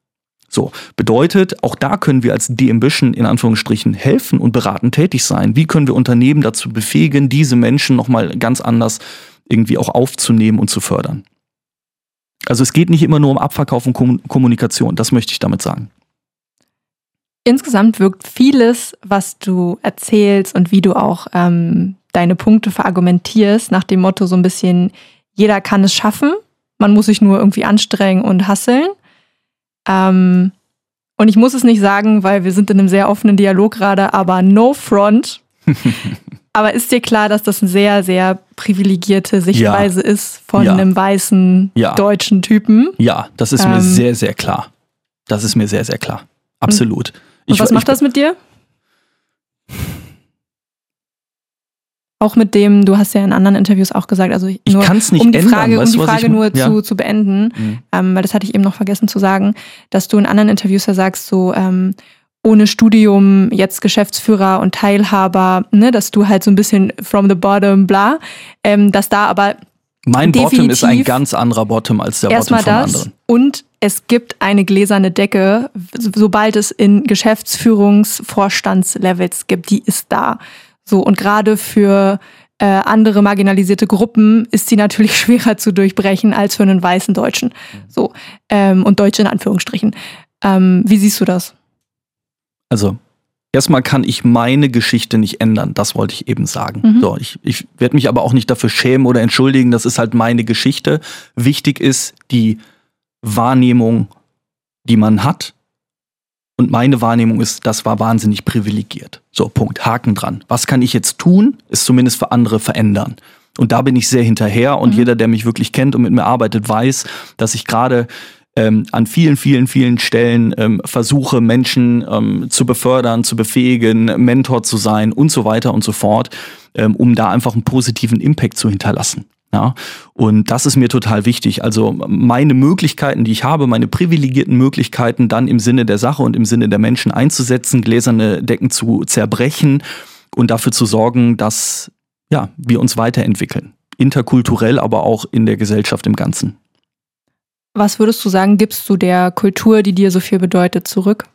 So, bedeutet, auch da können wir als D-Ambition in Anführungsstrichen helfen und beraten tätig sein. Wie können wir Unternehmen dazu befähigen, diese Menschen nochmal ganz anders irgendwie auch aufzunehmen und zu fördern? Also es geht nicht immer nur um Abverkauf und Kommunikation, das möchte ich damit sagen. Insgesamt wirkt vieles, was du erzählst und wie du auch ähm, deine Punkte verargumentierst, nach dem Motto so ein bisschen, jeder kann es schaffen, man muss sich nur irgendwie anstrengen und hasseln. Ähm, und ich muss es nicht sagen, weil wir sind in einem sehr offenen Dialog gerade, aber no front. Aber ist dir klar, dass das eine sehr, sehr privilegierte Sichtweise ja. ist von ja. einem weißen ja. deutschen Typen? Ja, das ist ähm, mir sehr, sehr klar. Das ist mir sehr, sehr klar. Absolut. Und, und ich, was macht ich, das mit dir? Auch mit dem, du hast ja in anderen Interviews auch gesagt, also nur, ich kann es nicht um die ändern, Frage, um die Frage nur zu, zu beenden, mhm. ähm, weil das hatte ich eben noch vergessen zu sagen, dass du in anderen Interviews ja sagst, so ähm, ohne Studium jetzt Geschäftsführer und Teilhaber, ne, dass du halt so ein bisschen from the bottom, bla, ähm, dass da aber mein Bottom ist ein ganz anderer Bottom als der Bottom von das. anderen. Und es gibt eine gläserne Decke, sobald es in Geschäftsführungsvorstandslevels gibt, die ist da. So und gerade für äh, andere marginalisierte Gruppen ist sie natürlich schwerer zu durchbrechen als für einen weißen Deutschen. So ähm, und Deutsche in Anführungsstrichen. Ähm, wie siehst du das? Also erstmal kann ich meine Geschichte nicht ändern, das wollte ich eben sagen. Mhm. So, ich, ich werde mich aber auch nicht dafür schämen oder entschuldigen, das ist halt meine Geschichte. Wichtig ist die Wahrnehmung, die man hat. Und meine Wahrnehmung ist, das war wahnsinnig privilegiert. So, Punkt, Haken dran. Was kann ich jetzt tun, ist zumindest für andere verändern. Und da bin ich sehr hinterher und mhm. jeder, der mich wirklich kennt und mit mir arbeitet, weiß, dass ich gerade ähm, an vielen, vielen, vielen Stellen ähm, versuche, Menschen ähm, zu befördern, zu befähigen, Mentor zu sein und so weiter und so fort, ähm, um da einfach einen positiven Impact zu hinterlassen. Ja, und das ist mir total wichtig. Also meine Möglichkeiten, die ich habe, meine privilegierten Möglichkeiten dann im Sinne der Sache und im Sinne der Menschen einzusetzen, gläserne Decken zu zerbrechen und dafür zu sorgen, dass ja, wir uns weiterentwickeln. Interkulturell, aber auch in der Gesellschaft im Ganzen. Was würdest du sagen, gibst du der Kultur, die dir so viel bedeutet, zurück?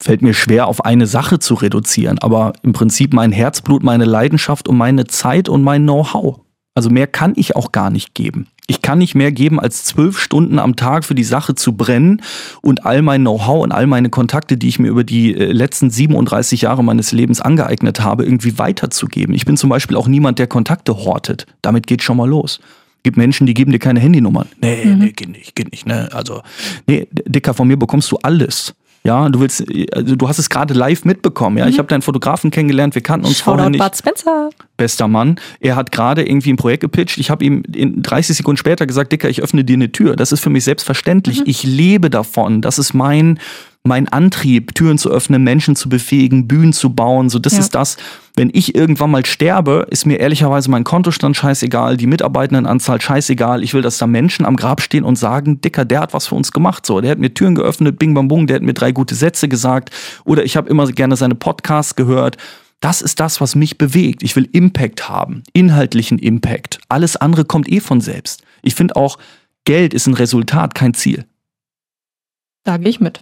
Fällt mir schwer, auf eine Sache zu reduzieren, aber im Prinzip mein Herzblut, meine Leidenschaft und meine Zeit und mein Know-how. Also mehr kann ich auch gar nicht geben. Ich kann nicht mehr geben, als zwölf Stunden am Tag für die Sache zu brennen und all mein Know-how und all meine Kontakte, die ich mir über die äh, letzten 37 Jahre meines Lebens angeeignet habe, irgendwie weiterzugeben. Ich bin zum Beispiel auch niemand, der Kontakte hortet. Damit geht schon mal los gibt Menschen, die geben dir keine Handynummern. Nee, mhm. nee, geht nicht, geht nicht. Ne? Also, nee, Dicker, von mir bekommst du alles. Ja, du willst, also du hast es gerade live mitbekommen. Ja, mhm. ich habe deinen Fotografen kennengelernt. Wir kannten uns Shoutout vorher nicht. Bud Spencer. Bester Mann. Er hat gerade irgendwie ein Projekt gepitcht. Ich habe ihm in 30 Sekunden später gesagt, Dicker, ich öffne dir eine Tür. Das ist für mich selbstverständlich. Mhm. Ich lebe davon. Das ist mein mein Antrieb, Türen zu öffnen, Menschen zu befähigen, Bühnen zu bauen. So, das ja. ist das. Wenn ich irgendwann mal sterbe, ist mir ehrlicherweise mein Kontostand scheißegal, die Mitarbeitendenanzahl scheißegal. Ich will, dass da Menschen am Grab stehen und sagen, Dicker, der hat was für uns gemacht. So, der hat mir Türen geöffnet, bing bam bung, der hat mir drei gute Sätze gesagt. Oder ich habe immer gerne seine Podcasts gehört. Das ist das, was mich bewegt. Ich will Impact haben, inhaltlichen Impact. Alles andere kommt eh von selbst. Ich finde auch, Geld ist ein Resultat, kein Ziel. Da gehe ich mit.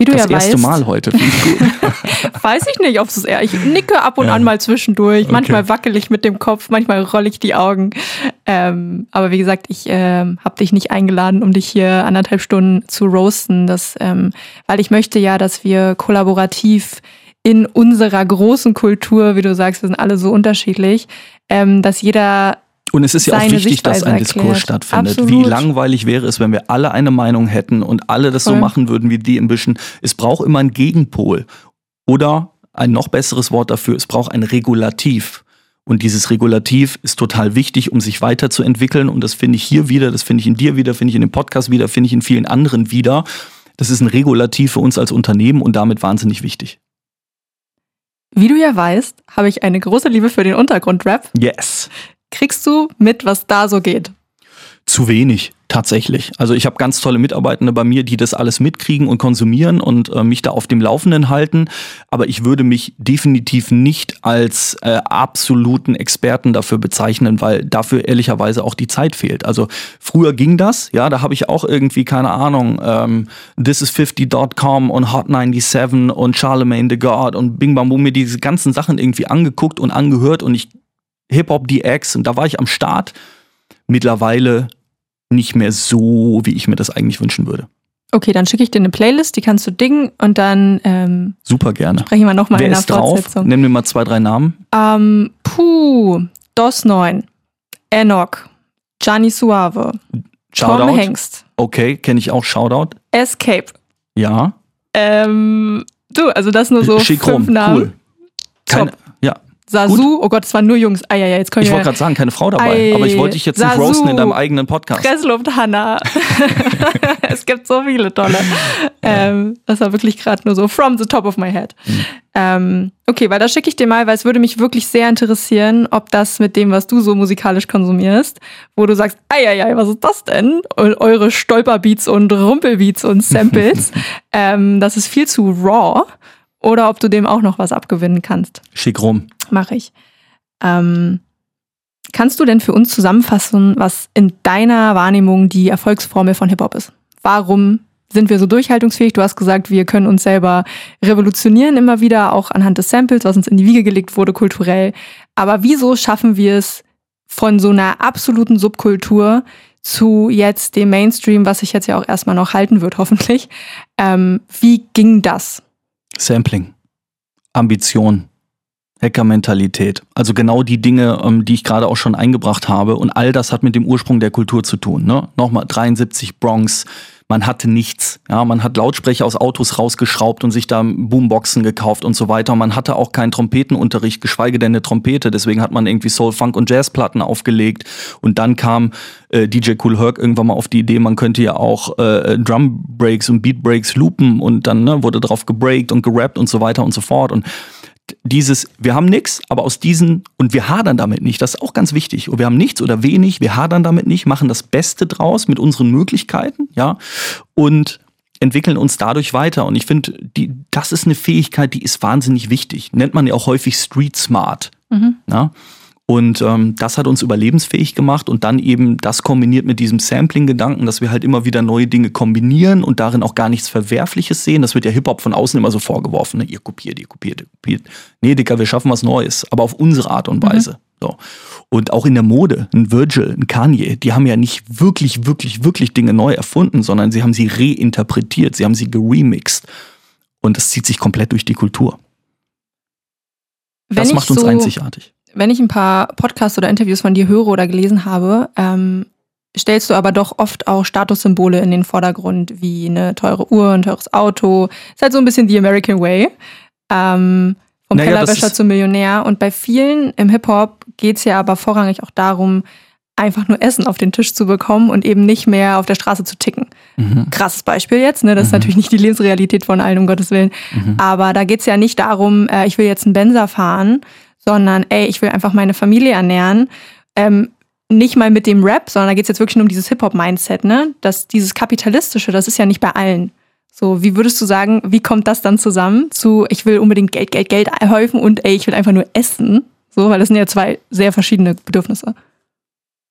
Wie du das ja erste weißt, Mal heute. Finde ich gut. weiß ich nicht, ob es eher. Ich nicke ab und Ja. an mal zwischendurch. Okay. Manchmal wackel ich mit dem Kopf, manchmal rolle ich die Augen. Ähm, aber wie gesagt, ich ähm, habe dich nicht eingeladen, um dich hier anderthalb Stunden zu roasten. Das, ähm, weil ich möchte ja, dass wir kollaborativ in unserer großen Kultur, wie du sagst, wir sind alle so unterschiedlich, ähm, dass jeder Und es ist ja auch wichtig, dass ein Sichtweise Diskurs erklärt. stattfindet. Absolut. Wie langweilig wäre es, wenn wir alle eine Meinung hätten und alle das so Voll. machen würden wie die Ambition. Es braucht immer einen Gegenpol. Oder ein noch besseres Wort dafür, es braucht ein Regulativ. Und dieses Regulativ ist total wichtig, um sich weiterzuentwickeln. Und das finde ich hier wieder, das finde ich in dir wieder, finde ich in dem Podcast wieder, finde ich in vielen anderen wieder. Das ist ein Regulativ für uns als Unternehmen und damit wahnsinnig wichtig. Wie du ja weißt, habe ich eine große Liebe für den Untergrundrap. Yes. Kriegst du mit, was da so geht? Zu wenig, tatsächlich. Also ich habe ganz tolle Mitarbeitende bei mir, die das alles mitkriegen und konsumieren und äh, mich da auf dem Laufenden halten. Aber ich würde mich definitiv nicht als äh, absoluten Experten dafür bezeichnen, weil dafür ehrlicherweise auch die Zeit fehlt. Also früher ging das, ja, da habe ich auch irgendwie, keine Ahnung, ähm, thisis50.com und Hot 97 und Charlemagne the God und Bing Bang Boom mir diese ganzen Sachen irgendwie angeguckt und angehört und ich Hip-Hop DX und da war ich am Start. Mittlerweile nicht mehr so, wie ich mir das eigentlich wünschen würde. Okay, dann schicke ich dir eine Playlist, die kannst du dingen und dann ähm, Super gerne. sprechen wir nochmal in der ist drauf? Fortsetzung. Nimm mir mal zwei, drei Namen. Ähm, puh, DOS 9, Enoch, Gianni Suave, Tom Shoutout. Hengst, Okay, kenne ich auch. Shoutout. Escape. Ja. Ähm, du, also das nur so Schick fünf rum. Namen. Cool. Keine, Sasu, oh Gott, es waren nur Jungs. Ah ja, ja, jetzt können Ich wollte gerade sagen, keine Frau dabei. Ei, aber ich wollte dich jetzt nicht Sasu. roasten in deinem eigenen Podcast. Pressluft Hanna. es gibt so viele tolle. Ähm, das war wirklich gerade nur so from the top of my head. Mhm. Ähm, okay, weil das schicke ich dir mal, weil es würde mich wirklich sehr interessieren, ob das mit dem, was du so musikalisch konsumierst, wo du sagst, ei, was ist das denn? Eu- Eure Stolperbeats und Rumpelbeats und Samples, ähm, das ist viel zu raw. Oder ob du dem auch noch was abgewinnen kannst. Schick rum. Mache ich. Ähm, kannst du denn für uns zusammenfassen, was in deiner Wahrnehmung die Erfolgsformel von Hip-Hop ist? Warum sind wir so durchhaltungsfähig? Du hast gesagt, wir können uns selber revolutionieren immer wieder, auch anhand des Samples, was uns in die Wiege gelegt wurde, kulturell. Aber wieso schaffen wir es von so einer absoluten Subkultur zu jetzt dem Mainstream, was sich jetzt ja auch erstmal noch halten wird, hoffentlich? Ähm, wie ging das? Sampling. Ambition. Hackermentalität. Also genau die Dinge, ähm, die ich gerade auch schon eingebracht habe. Und all das hat mit dem Ursprung der Kultur zu tun. Ne? Nochmal 73 Bronx. Man hatte nichts. Ja, man hat Lautsprecher aus Autos rausgeschraubt und sich da Boomboxen gekauft und so weiter. Man hatte auch keinen Trompetenunterricht, geschweige denn eine Trompete. Deswegen hat man irgendwie Soul, Funk und Jazzplatten aufgelegt. Und dann kam äh, DJ Cool Herc irgendwann mal auf die Idee, man könnte ja auch äh, Drum Breaks und Beat Breaks loopen und dann ne, wurde drauf gebreakt und gerappt und so weiter und so fort. Und dieses, wir haben nichts, aber aus diesen, und wir hadern damit nicht, das ist auch ganz wichtig. Und wir haben nichts oder wenig, wir hadern damit nicht, machen das Beste draus mit unseren Möglichkeiten, ja, und entwickeln uns dadurch weiter. Und ich finde, die, das ist eine Fähigkeit, die ist wahnsinnig wichtig. Nennt man ja auch häufig Street Smart. Ja? Und ähm, das hat uns überlebensfähig gemacht und dann eben das kombiniert mit diesem Sampling-Gedanken, dass wir halt immer wieder neue Dinge kombinieren und darin auch gar nichts Verwerfliches sehen. Das wird ja Hip-Hop von außen immer so vorgeworfen. Ne? Ihr kopiert, ihr kopiert, ihr kopiert. Nee, Dicker, wir schaffen was Neues, aber auf unsere Art und Weise. So. Und auch in der Mode, ein Virgil, ein Kanye, die haben ja nicht wirklich, wirklich, wirklich Dinge neu erfunden, sondern sie haben sie reinterpretiert, sie haben sie geremixed. Und das zieht sich komplett durch die Kultur. Wenn Das macht uns so- einzigartig. Wenn ich ein paar Podcasts oder Interviews von dir höre oder gelesen habe, ähm, stellst du aber doch oft auch Statussymbole in den Vordergrund, wie eine teure Uhr, ein teures Auto. Ist halt so ein bisschen the American way. Ähm, vom Naja, Kellerwäscher ist- zum Millionär. Und bei vielen im Hip-Hop geht's ja aber vorrangig auch darum, einfach nur Essen auf den Tisch zu bekommen und eben nicht mehr auf der Straße zu ticken. Mhm. Krasses Beispiel jetzt, ne? Das ist Mhm. natürlich nicht die Lebensrealität von allen, um Gottes Willen. Mhm. Aber da geht's ja nicht darum, äh, ich will jetzt einen Benzer fahren, sondern ey, ich will einfach meine Familie ernähren. Ähm, nicht mal mit dem Rap, sondern da geht's jetzt wirklich nur um dieses Hip-Hop-Mindset, ne? Das, dieses Kapitalistische, das ist ja nicht bei allen. So, wie würdest du sagen, wie kommt das dann zusammen zu, ich will unbedingt Geld, Geld, Geld häufen und ey, ich will einfach nur essen? So, weil das sind ja zwei sehr verschiedene Bedürfnisse.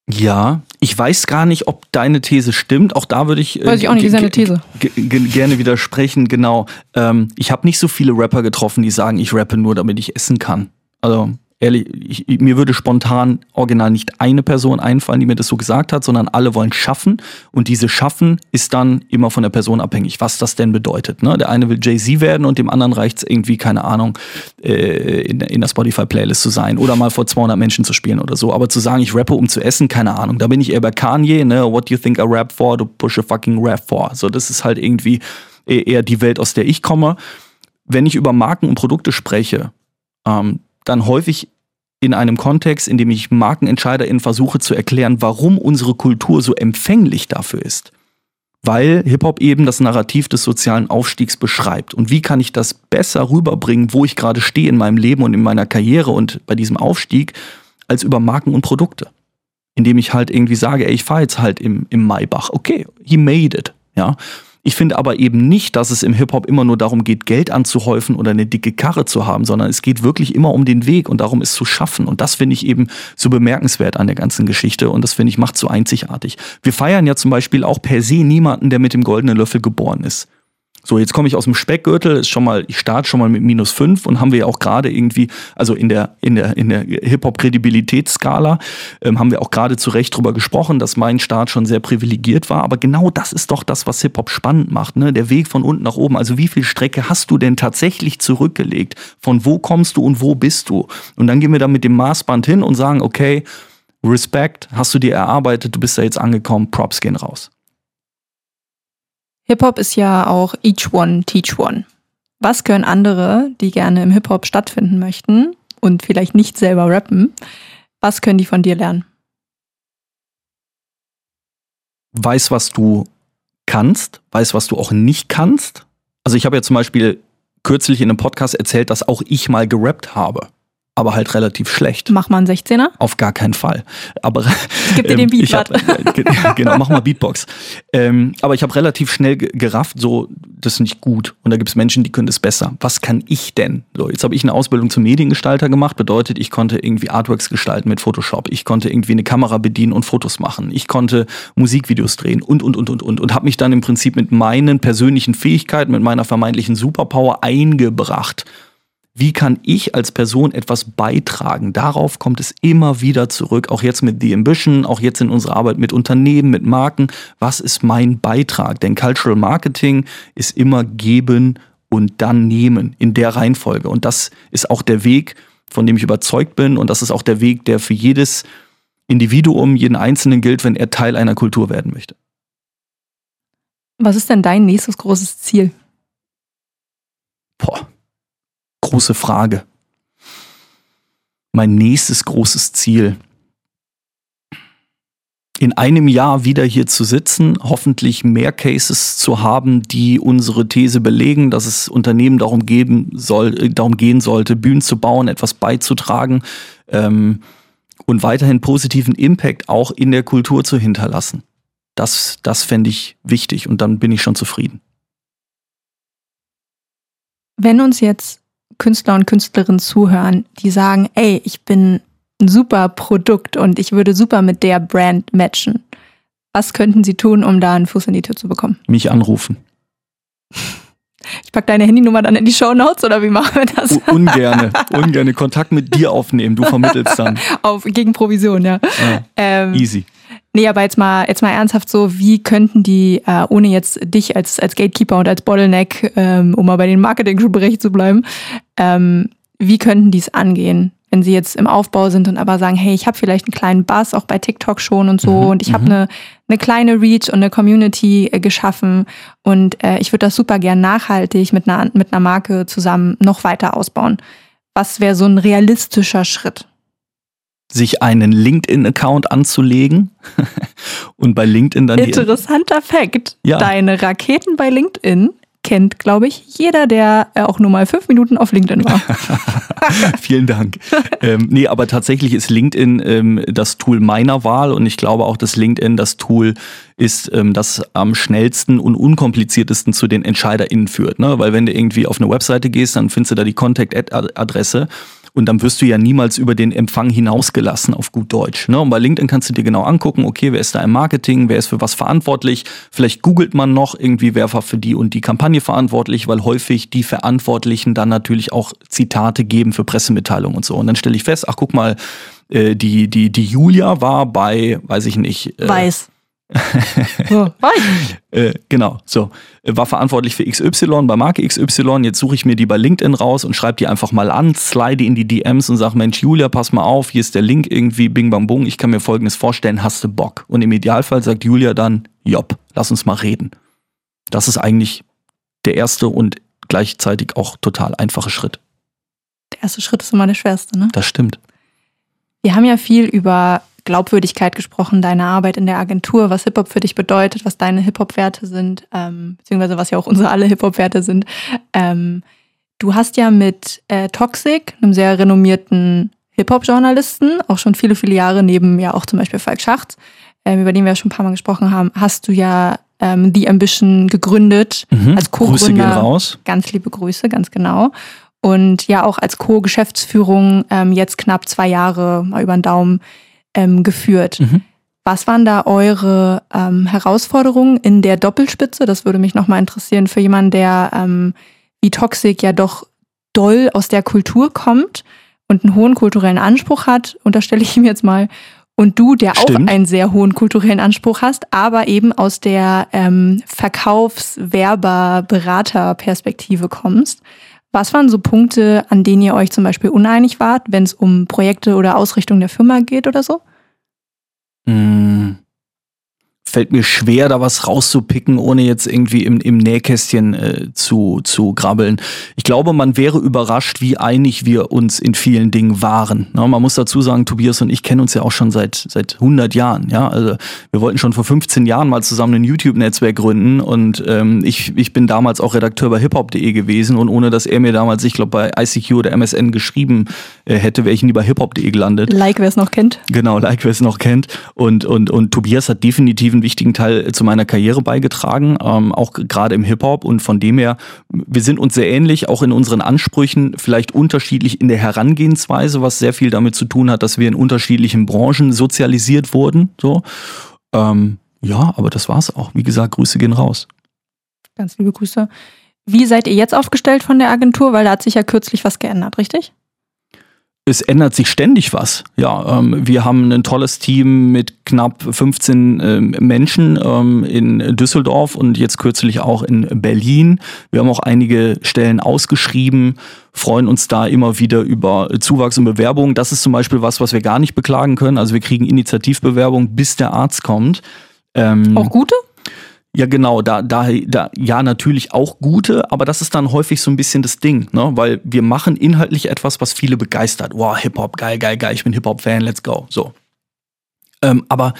Ja, ich weiß gar nicht, ob deine These stimmt. Auch da würde ich, äh, weiß ich auch nicht, wie seine These. gerne widersprechen. Genau. Ähm, ich habe nicht so viele Rapper getroffen, die sagen, ich rappe nur, damit ich essen kann. Also ehrlich, ich, mir würde spontan original nicht eine Person einfallen, die mir das so gesagt hat, sondern alle wollen schaffen. Und diese Schaffen ist dann immer von der Person abhängig, was das denn bedeutet. Ne? Der eine will Jay-Z werden und dem anderen reicht es irgendwie, keine Ahnung, äh, in, in der Spotify-Playlist zu sein oder mal vor 200 Menschen zu spielen oder so. Aber zu sagen, ich rappe, um zu essen, keine Ahnung. Da bin ich eher bei Kanye, ne? What do you think I rap for? Du push a fucking rap for. So, das ist halt irgendwie eher die Welt, aus der ich komme. Wenn ich über Marken und Produkte spreche, ähm, dann häufig in einem Kontext, in dem ich MarkenentscheiderInnen versuche zu erklären, warum unsere Kultur so empfänglich dafür ist. Weil Hip-Hop eben das Narrativ des sozialen Aufstiegs beschreibt. Und wie kann ich das besser rüberbringen, wo ich gerade stehe in meinem Leben und in meiner Karriere und bei diesem Aufstieg, als über Marken und Produkte. Indem ich halt irgendwie sage, ey, ich fahre jetzt halt im, im Maybach. Okay, he made it. Ja. Ich finde aber eben nicht, dass es im Hip-Hop immer nur darum geht, Geld anzuhäufen oder eine dicke Karre zu haben, sondern es geht wirklich immer um den Weg und darum, es zu schaffen. Und das finde ich eben so bemerkenswert an der ganzen Geschichte und das finde ich macht so einzigartig. Wir feiern ja zum Beispiel auch per se niemanden, der mit dem goldenen Löffel geboren ist. So, jetzt komme ich aus dem Speckgürtel, ist schon mal, ich starte schon mal mit minus fünf und haben wir ja auch gerade irgendwie, also in der, in der, in der Hip-Hop-Kredibilitätsskala, ähm, haben wir auch gerade zu Recht drüber gesprochen, dass mein Start schon sehr privilegiert war. Aber genau das ist doch das, was Hip-Hop spannend macht, ne? Der Weg von unten nach oben. Also wie viel Strecke hast du denn tatsächlich zurückgelegt? Von wo kommst du und wo bist du? Und dann gehen wir da mit dem Maßband hin und sagen, okay, Respekt, hast du dir erarbeitet, du bist da jetzt angekommen, Props gehen raus. Hip-Hop ist ja auch each one, teach one. Was können andere, die gerne im Hip-Hop stattfinden möchten und vielleicht nicht selber rappen, was können die von dir lernen? Weiß, was du kannst, weiß, was du auch nicht kannst. Also ich habe ja zum Beispiel kürzlich in einem Podcast erzählt, dass auch ich mal gerappt habe aber halt relativ schlecht. Mach mal einen 16er? Auf gar keinen Fall. Aber Gib dir den Beat. Hab, äh, genau, mach mal Beatbox. Ähm, aber ich habe relativ schnell gerafft, so das ist nicht gut. Und da gibt es Menschen, die können das besser. Was kann ich denn? So, jetzt habe ich eine Ausbildung zum Mediengestalter gemacht. Bedeutet, ich konnte irgendwie Artworks gestalten mit Photoshop. Ich konnte irgendwie eine Kamera bedienen und Fotos machen. Ich konnte Musikvideos drehen und und und und und und habe mich dann im Prinzip mit meinen persönlichen Fähigkeiten, mit meiner vermeintlichen Superpower eingebracht wie kann ich als Person etwas beitragen? Darauf kommt es immer wieder zurück, auch jetzt mit The Ambition, auch jetzt in unserer Arbeit mit Unternehmen, mit Marken. Was ist mein Beitrag? Denn Cultural Marketing ist immer geben und dann nehmen in der Reihenfolge. Und das ist auch der Weg, von dem ich überzeugt bin. Und das ist auch der Weg, der für jedes Individuum, jeden Einzelnen gilt, wenn er Teil einer Kultur werden möchte. Was ist denn dein nächstes großes Ziel? Boah große Frage. Mein nächstes großes Ziel. In einem Jahr wieder hier zu sitzen, hoffentlich mehr Cases zu haben, die unsere These belegen, dass es Unternehmen darum, geben soll, äh, darum gehen sollte, Bühnen zu bauen, etwas beizutragen ähm, und weiterhin positiven Impact auch in der Kultur zu hinterlassen. Das, das fände ich wichtig und dann bin ich schon zufrieden. Wenn uns jetzt Künstler und Künstlerinnen zuhören, die sagen, ey, ich bin ein super Produkt und ich würde super mit der Brand matchen. Was könnten sie tun, um da einen Fuß in die Tür zu bekommen? Mich anrufen. Ich packe deine Handynummer dann in die Show Notes oder wie machen wir das? U ungerne, ungerne Kontakt mit dir aufnehmen. Du vermittelst dann. Auf, gegen Provision, ja. ja ähm, easy. Nee, aber jetzt mal, jetzt mal ernsthaft so, wie könnten die, äh, ohne jetzt dich als, als Gatekeeper und als Bottleneck, ähm, um mal bei den Marketing-Bereich zu bleiben, ähm, wie könnten die es angehen, wenn sie jetzt im Aufbau sind und aber sagen, hey, ich habe vielleicht einen kleinen Buzz, auch bei TikTok schon und so, mhm, und ich habe eine, eine kleine Reach und eine Community äh, geschaffen und äh, ich würde das super gern nachhaltig mit einer, mit einer Marke zusammen noch weiter ausbauen. Was wäre so ein realistischer Schritt? Sich einen LinkedIn-Account anzulegen und bei LinkedIn dann. Interessanter Fakt. Ja. Deine Raketen bei LinkedIn kennt, glaube ich, jeder, der äh, auch nur mal fünf Minuten auf LinkedIn war. Vielen Dank. ähm, nee, aber tatsächlich ist LinkedIn ähm, das Tool meiner Wahl und ich glaube auch, dass LinkedIn das Tool ist, ähm, das am schnellsten und unkompliziertesten zu den EntscheiderInnen führt. Ne? Weil wenn du irgendwie auf eine Webseite gehst, dann findest du da die Contact-Adresse Und dann wirst du ja niemals über den Empfang hinausgelassen auf gut Deutsch. Ne? Und bei LinkedIn kannst du dir genau angucken, okay, wer ist da im Marketing, wer ist für was verantwortlich. Vielleicht googelt man noch irgendwie, wer war für die und die Kampagne verantwortlich, weil häufig die Verantwortlichen dann natürlich auch Zitate geben für Pressemitteilungen und so. Und dann stelle ich fest, ach guck mal, äh, die, die, die Julia war bei, weiß ich nicht. Äh, Weiß. so, äh, genau, so. War verantwortlich für XY bei Marke XY. Jetzt suche ich mir die bei LinkedIn raus und schreibe die einfach mal an, slide in die DMs und sage, Mensch, Julia, pass mal auf, hier ist der Link irgendwie, bing bang bung, ich kann mir folgendes vorstellen, hast du Bock? Und im Idealfall sagt Julia dann, jopp, lass uns mal reden. Das ist eigentlich der erste und gleichzeitig auch total einfache Schritt. Der erste Schritt ist immer der schwerste, ne? Das stimmt. Wir haben ja viel über Glaubwürdigkeit gesprochen, deine Arbeit in der Agentur, was Hip-Hop für dich bedeutet, was deine Hip-Hop-Werte sind, ähm, beziehungsweise was ja auch unsere alle Hip-Hop-Werte sind. Ähm, du hast ja mit äh, Toxic, einem sehr renommierten Hip-Hop-Journalisten, auch schon viele, viele Jahre neben ja auch zum Beispiel Falk Schacht, ähm, über den wir schon ein paar Mal gesprochen haben, hast du ja ähm, The Ambition gegründet mhm. als Co-Gründer. Grüße gehen raus. Ganz liebe Grüße, ganz genau. Und ja auch als Co-Geschäftsführung ähm, jetzt knapp zwei Jahre mal über den Daumen ähm, geführt. Mhm. Was waren da eure ähm, Herausforderungen in der Doppelspitze? Das würde mich nochmal interessieren für jemanden, der ähm, wie Toxic ja doch doll aus der Kultur kommt und einen hohen kulturellen Anspruch hat, unterstelle ich ihm jetzt mal. Und du, der Stimmt. auch einen sehr hohen kulturellen Anspruch hast, aber eben aus der ähm, Verkaufs-Werber-Berater-Perspektive kommst. Was waren so Punkte, an denen ihr euch zum Beispiel uneinig wart, wenn es um Projekte oder Ausrichtung der Firma geht oder so? Mmh fällt mir schwer, da was rauszupicken, ohne jetzt irgendwie im, im Nähkästchen äh, zu, zu grabbeln. Ich glaube, man wäre überrascht, wie einig wir uns in vielen Dingen waren. Na, man muss dazu sagen, Tobias und ich kennen uns ja auch schon seit, seit 100 Jahren. Ja? Also wir wollten schon vor 15 Jahren mal zusammen ein YouTube-Netzwerk gründen und ähm, ich, ich bin damals auch Redakteur bei hiphop.de gewesen und ohne dass er mir damals, ich glaube, bei ICQ oder MSN geschrieben äh, hätte, wäre ich nie bei hiphop.de gelandet. Like, wer es noch kennt. Genau, like, wer es noch kennt. Und, und, und Tobias hat definitiv einen wichtigen Teil zu meiner Karriere beigetragen, ähm, auch gerade im Hip-Hop. Und von dem her, wir sind uns sehr ähnlich, auch in unseren Ansprüchen, vielleicht unterschiedlich in der Herangehensweise, was sehr viel damit zu tun hat, dass wir in unterschiedlichen Branchen sozialisiert wurden. So. Ähm, ja, aber das war's auch. Wie gesagt, Grüße gehen raus. Ganz liebe Grüße. Wie seid ihr jetzt aufgestellt von der Agentur? Weil da hat sich ja kürzlich was geändert, richtig? Es ändert sich ständig was. Ja, ähm, wir haben ein tolles Team mit knapp 15 ähm, Menschen ähm, in Düsseldorf und jetzt kürzlich auch in Berlin. Wir haben auch einige Stellen ausgeschrieben, freuen uns da immer wieder über Zuwachs und Bewerbungen. Das ist zum Beispiel was, was wir gar nicht beklagen können. Also wir kriegen Initiativbewerbung, bis der Arzt kommt. Ähm, auch gute? Ja, genau, da, da, da, ja, natürlich auch gute, aber das ist dann häufig so ein bisschen das Ding, ne? Weil wir machen inhaltlich etwas, was viele begeistert. Wow, Hip-Hop, geil, geil, geil, ich bin Hip-Hop-Fan, let's go. So. Ähm, aber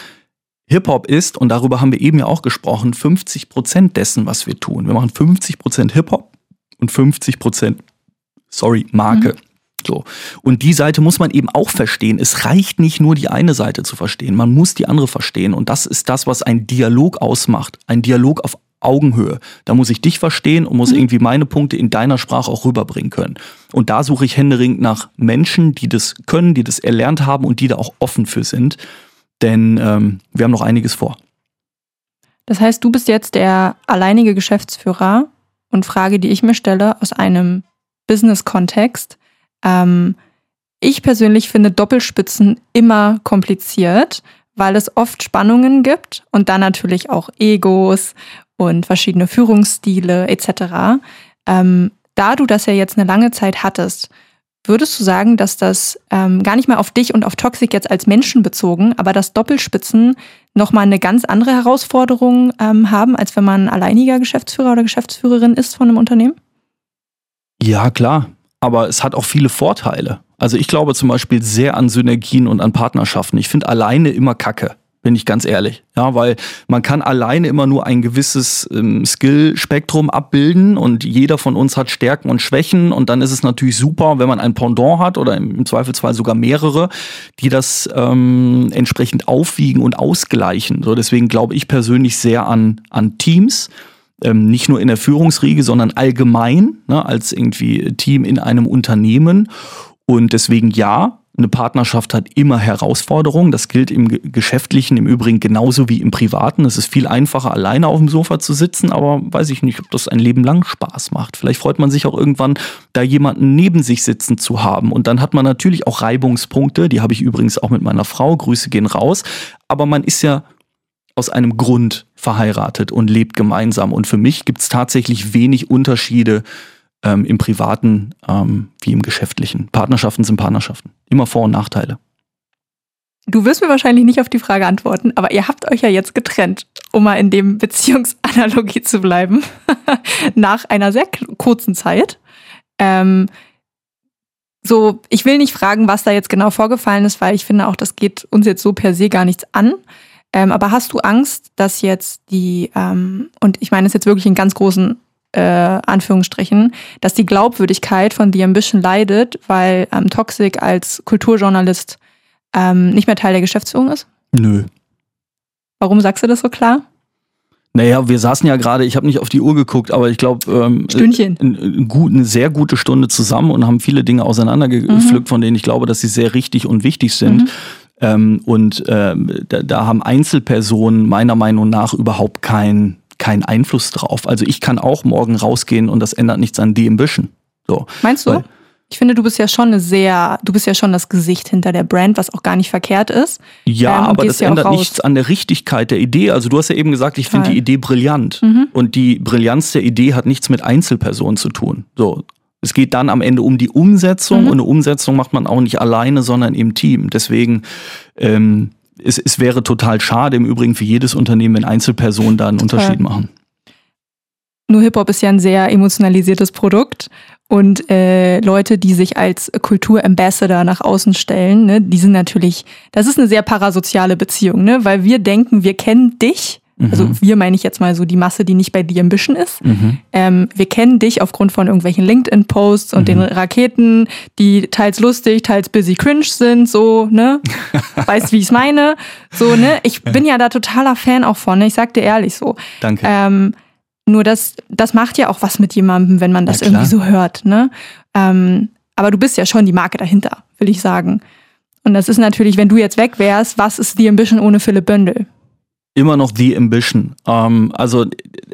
Hip-Hop ist, und darüber haben wir eben ja auch gesprochen, 50 Prozent dessen, was wir tun. Wir machen 50 Prozent Hip-Hop und 50 Prozent, sorry, Marke. Mhm. So. Und die Seite muss man eben auch verstehen. Es reicht nicht nur die eine Seite zu verstehen, man muss die andere verstehen. Und das ist das, was ein Dialog ausmacht. Ein Dialog auf Augenhöhe. Da muss ich dich verstehen und muss mhm. irgendwie meine Punkte in deiner Sprache auch rüberbringen können. Und da suche ich händeringend nach Menschen, die das können, die das erlernt haben und die da auch offen für sind. Denn ähm, wir haben noch einiges vor. Das heißt, du bist jetzt der alleinige Geschäftsführer und Frage, die ich mir stelle aus einem Business-Kontext. Ähm, ich persönlich finde Doppelspitzen immer kompliziert, weil es oft Spannungen gibt und dann natürlich auch Egos und verschiedene Führungsstile etc. Ähm, da du das ja jetzt eine lange Zeit hattest, würdest du sagen, dass das ähm, gar nicht mal auf dich und auf Toxic jetzt als Menschen bezogen, aber dass Doppelspitzen nochmal eine ganz andere Herausforderung ähm, haben, als wenn man alleiniger Geschäftsführer oder Geschäftsführerin ist von einem Unternehmen? Ja, klar aber es hat auch viele Vorteile. Also ich glaube zum Beispiel sehr an Synergien und an Partnerschaften. Ich finde alleine immer Kacke, bin ich ganz ehrlich. Ja, weil man kann alleine immer nur ein gewisses ähm, Skill-Spektrum abbilden und jeder von uns hat Stärken und Schwächen und dann ist es natürlich super, wenn man ein Pendant hat oder im, Zweifelsfall sogar mehrere, die das ähm, entsprechend aufwiegen und ausgleichen. So, deswegen glaube ich persönlich sehr an, an Teams ähm, nicht nur in der Führungsriege, sondern allgemein, ne, als irgendwie Team in einem Unternehmen. Und deswegen ja, eine Partnerschaft hat immer Herausforderungen. Das gilt im Geschäftlichen im Übrigen genauso wie im Privaten. Es ist viel einfacher, alleine auf dem Sofa zu sitzen, aber weiß ich nicht, ob das ein Leben lang Spaß macht. Vielleicht freut man sich auch irgendwann, da jemanden neben sich sitzen zu haben. Und dann hat man natürlich auch Reibungspunkte. Die habe ich übrigens auch mit meiner Frau. Grüße gehen raus. Aber man ist ja aus einem Grund verheiratet und lebt gemeinsam. Und für mich gibt es tatsächlich wenig Unterschiede ähm, im Privaten ähm, wie im Geschäftlichen. Partnerschaften sind Partnerschaften. Immer Vor- und Nachteile. Du wirst mir wahrscheinlich nicht auf die Frage antworten, aber ihr habt euch ja jetzt getrennt, um mal in dem Beziehungsanalogie zu bleiben, nach einer sehr kurzen Zeit. Ähm, so, ich will nicht fragen, was da jetzt genau vorgefallen ist, weil ich finde auch, das geht uns jetzt so per se gar nichts an. Ähm, aber hast du Angst, dass jetzt die, ähm, und ich meine es jetzt wirklich in ganz großen äh, Anführungsstrichen, dass die Glaubwürdigkeit von The Ambition leidet, weil ähm, Toxic als Kulturjournalist ähm, nicht mehr Teil der Geschäftsführung ist? Nö. Warum sagst du das so klar? Naja, wir saßen ja gerade, ich habe nicht auf die Uhr geguckt, aber ich glaube, ähm, Stündchen. Ein, ein, eine sehr gute Stunde zusammen und haben viele Dinge auseinandergepflückt, mhm. von denen ich glaube, dass sie sehr richtig und wichtig sind. Mhm. Ähm, und ähm, da, da haben Einzelpersonen meiner Meinung nach überhaupt kein keinen Einfluss drauf. Also ich kann auch morgen rausgehen und das ändert nichts an die Ambition. So. Meinst du? Weil, ich finde, du bist ja schon eine sehr, du bist ja schon das Gesicht hinter der Brand, was auch gar nicht verkehrt ist. Ja, ähm, aber das ja ändert nichts an der Richtigkeit der Idee. Also du hast ja eben gesagt, ich finde die Idee brillant. Mhm. Und die Brillanz der Idee hat nichts mit Einzelpersonen zu tun. So. Es geht dann am Ende um die Umsetzung mhm. und eine Umsetzung macht man auch nicht alleine, sondern im Team. Deswegen ähm, es, es wäre total schade im Übrigen für jedes Unternehmen, wenn Einzelpersonen da einen total. Unterschied machen. Nur Hip-Hop ist ja ein sehr emotionalisiertes Produkt und äh, Leute, die sich als Kulturambassador nach außen stellen, ne, die sind natürlich, das ist eine sehr parasoziale Beziehung, ne, weil wir denken, wir kennen dich also mhm. wir meine ich jetzt mal so die Masse, die nicht bei The Ambition ist. Mhm. Ähm, wir kennen dich aufgrund von irgendwelchen LinkedIn-Posts und mhm. den Raketen, die teils lustig, teils busy cringe sind, so, ne? weißt, wie ich es meine? So, ne? Ich bin ja da totaler Fan auch von, ne? Ich sag dir ehrlich so. Danke. Ähm, nur das, das macht ja auch was mit jemandem, wenn man das irgendwie so hört, ne? Ähm, aber du bist ja schon die Marke dahinter, will ich sagen. Und das ist natürlich, wenn du jetzt weg wärst, was ist The Ambition ohne Philipp Bündel? Immer noch The Ambition. Ähm, also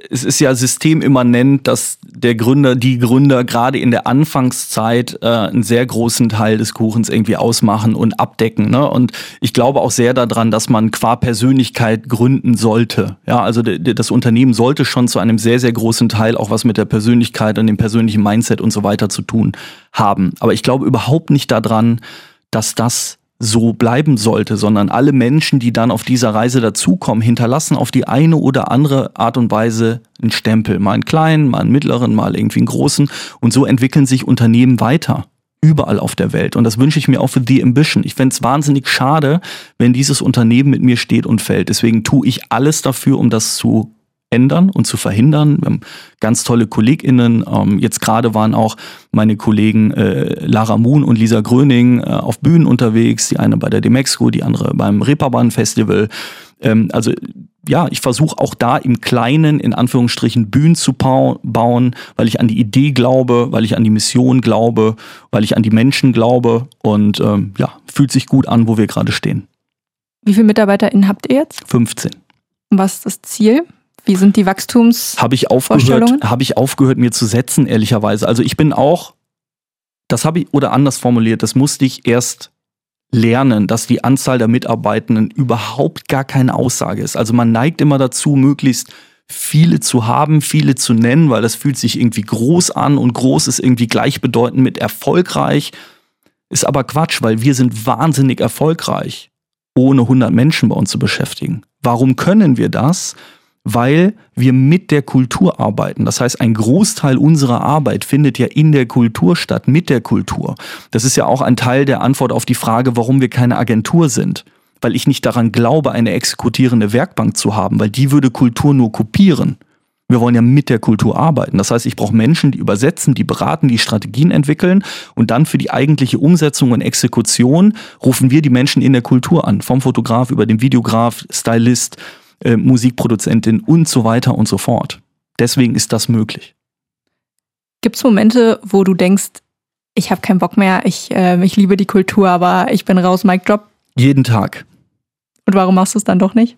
es ist ja systemimmanent, dass der Gründer, die Gründer gerade in der Anfangszeit äh, einen sehr großen Teil des Kuchens irgendwie ausmachen und abdecken. Ne? Und ich glaube auch sehr daran, dass man qua Persönlichkeit gründen sollte. Ja, also das Unternehmen sollte schon zu einem sehr, sehr großen Teil auch was mit der Persönlichkeit und dem persönlichen Mindset und so weiter zu tun haben. Aber ich glaube überhaupt nicht daran, dass das so bleiben sollte, sondern alle Menschen, die dann auf dieser Reise dazukommen, hinterlassen auf die eine oder andere Art und Weise einen Stempel. Mal einen kleinen, mal einen mittleren, mal irgendwie einen großen. Und so entwickeln sich Unternehmen weiter. Überall auf der Welt. Und das wünsche ich mir auch für The Ambition. Ich fände es wahnsinnig schade, wenn dieses Unternehmen mit mir steht und fällt. Deswegen tue ich alles dafür, um das zu ändern und zu verhindern. Wir haben ganz tolle KollegInnen. Ähm, jetzt gerade waren auch meine Kollegen äh, Lara Moon und Lisa Gröning äh, auf Bühnen unterwegs. Die eine bei der Demexco, die andere beim Reeperbahn Festival. Ähm, also ja, ich versuche auch da im Kleinen, in Anführungsstrichen, Bühnen zu bauen, weil ich an die Idee glaube, weil ich an die Mission glaube, weil ich an die Menschen glaube und ähm, ja, fühlt sich gut an, wo wir gerade stehen. Wie viele MitarbeiterInnen habt ihr jetzt? 15. Und was ist das Ziel? Wie sind die Wachstums? Habe ich aufgehört, habe ich aufgehört mir zu setzen ehrlicherweise. Also ich bin auch, das habe ich oder anders formuliert, das musste ich erst lernen, dass die Anzahl der Mitarbeitenden überhaupt gar keine Aussage ist. Also man neigt immer dazu, möglichst viele zu haben, viele zu nennen, weil das fühlt sich irgendwie groß an und groß ist irgendwie gleichbedeutend mit erfolgreich. Ist aber Quatsch, weil wir sind wahnsinnig erfolgreich, ohne 100 Menschen bei uns zu beschäftigen. Warum können wir das? Weil wir mit der Kultur arbeiten. Das heißt, ein Großteil unserer Arbeit findet ja in der Kultur statt, mit der Kultur. Das ist ja auch ein Teil der Antwort auf die Frage, warum wir keine Agentur sind. Weil ich nicht daran glaube, eine exekutierende Werkbank zu haben, weil die würde Kultur nur kopieren. Wir wollen ja mit der Kultur arbeiten. Das heißt, ich brauche Menschen, die übersetzen, die beraten, die Strategien entwickeln und dann für die eigentliche Umsetzung und Exekution rufen wir die Menschen in der Kultur an. Vom Fotograf über den Videograf, Stylist, äh, Musikproduzentin und so weiter und so fort. Deswegen ist das möglich. Gibt es Momente, wo du denkst, ich habe keinen Bock mehr, ich, äh, ich liebe die Kultur, aber ich bin raus, Mike Drop? Jeden Tag. Und warum machst du es dann doch nicht?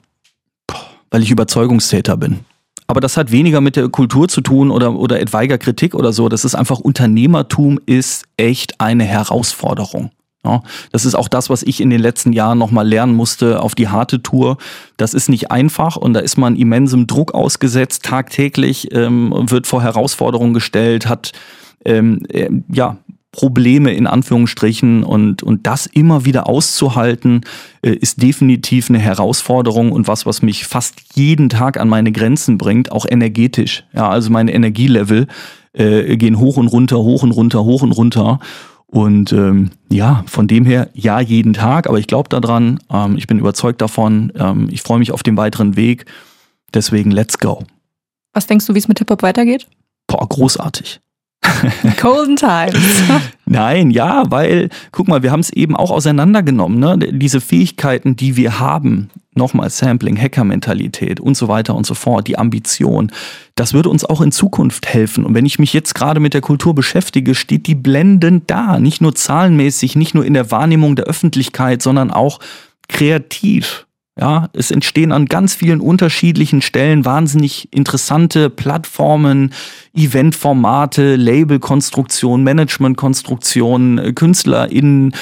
Weil ich Überzeugungstäter bin. Aber das hat weniger mit der Kultur zu tun oder, oder etwaiger Kritik oder so. Das ist einfach Unternehmertum ist echt eine Herausforderung. Ja, das ist auch das, was ich in den letzten Jahren nochmal lernen musste auf die harte Tour. Das ist nicht einfach und da ist man immensem Druck ausgesetzt. Tagtäglich ähm, wird vor Herausforderungen gestellt, hat ähm, äh, ja Probleme in Anführungsstrichen und, und das immer wieder auszuhalten, äh, ist definitiv eine Herausforderung und was, was mich fast jeden Tag an meine Grenzen bringt, auch energetisch. Ja, also meine Energielevel äh, gehen hoch und runter, hoch und runter, hoch und runter. Und ähm, ja, von dem her, ja, jeden Tag, aber ich glaube daran, ähm, ich bin überzeugt davon, ähm, ich freue mich auf den weiteren Weg. Deswegen, let's go. Was denkst du, wie es mit Hip-Hop weitergeht? Boah, großartig. Golden Times. Nein, ja, weil, guck mal, wir haben es eben auch auseinandergenommen, ne? Diese Fähigkeiten, die wir haben, nochmal Sampling, Hacker-Mentalität und so weiter und so fort, die Ambition, das würde uns auch in Zukunft helfen. Und wenn ich mich jetzt gerade mit der Kultur beschäftige, steht die blendend da. Nicht nur zahlenmäßig, nicht nur in der Wahrnehmung der Öffentlichkeit, sondern auch kreativ. Ja, es entstehen an ganz vielen unterschiedlichen Stellen wahnsinnig interessante Plattformen, Eventformate, Labelkonstruktion, Managementkonstruktion, KünstlerInnen.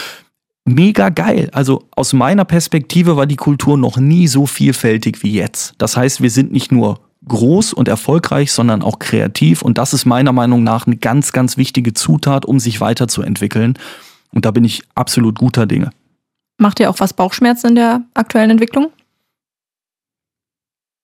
Mega geil. Also aus meiner Perspektive war die Kultur noch nie so vielfältig wie jetzt. Das heißt, wir sind nicht nur groß und erfolgreich, sondern auch kreativ. Und das ist meiner Meinung nach eine ganz, ganz wichtige Zutat, um sich weiterzuentwickeln. Und da bin ich absolut guter Dinge. Macht ihr auch was Bauchschmerzen in der aktuellen Entwicklung?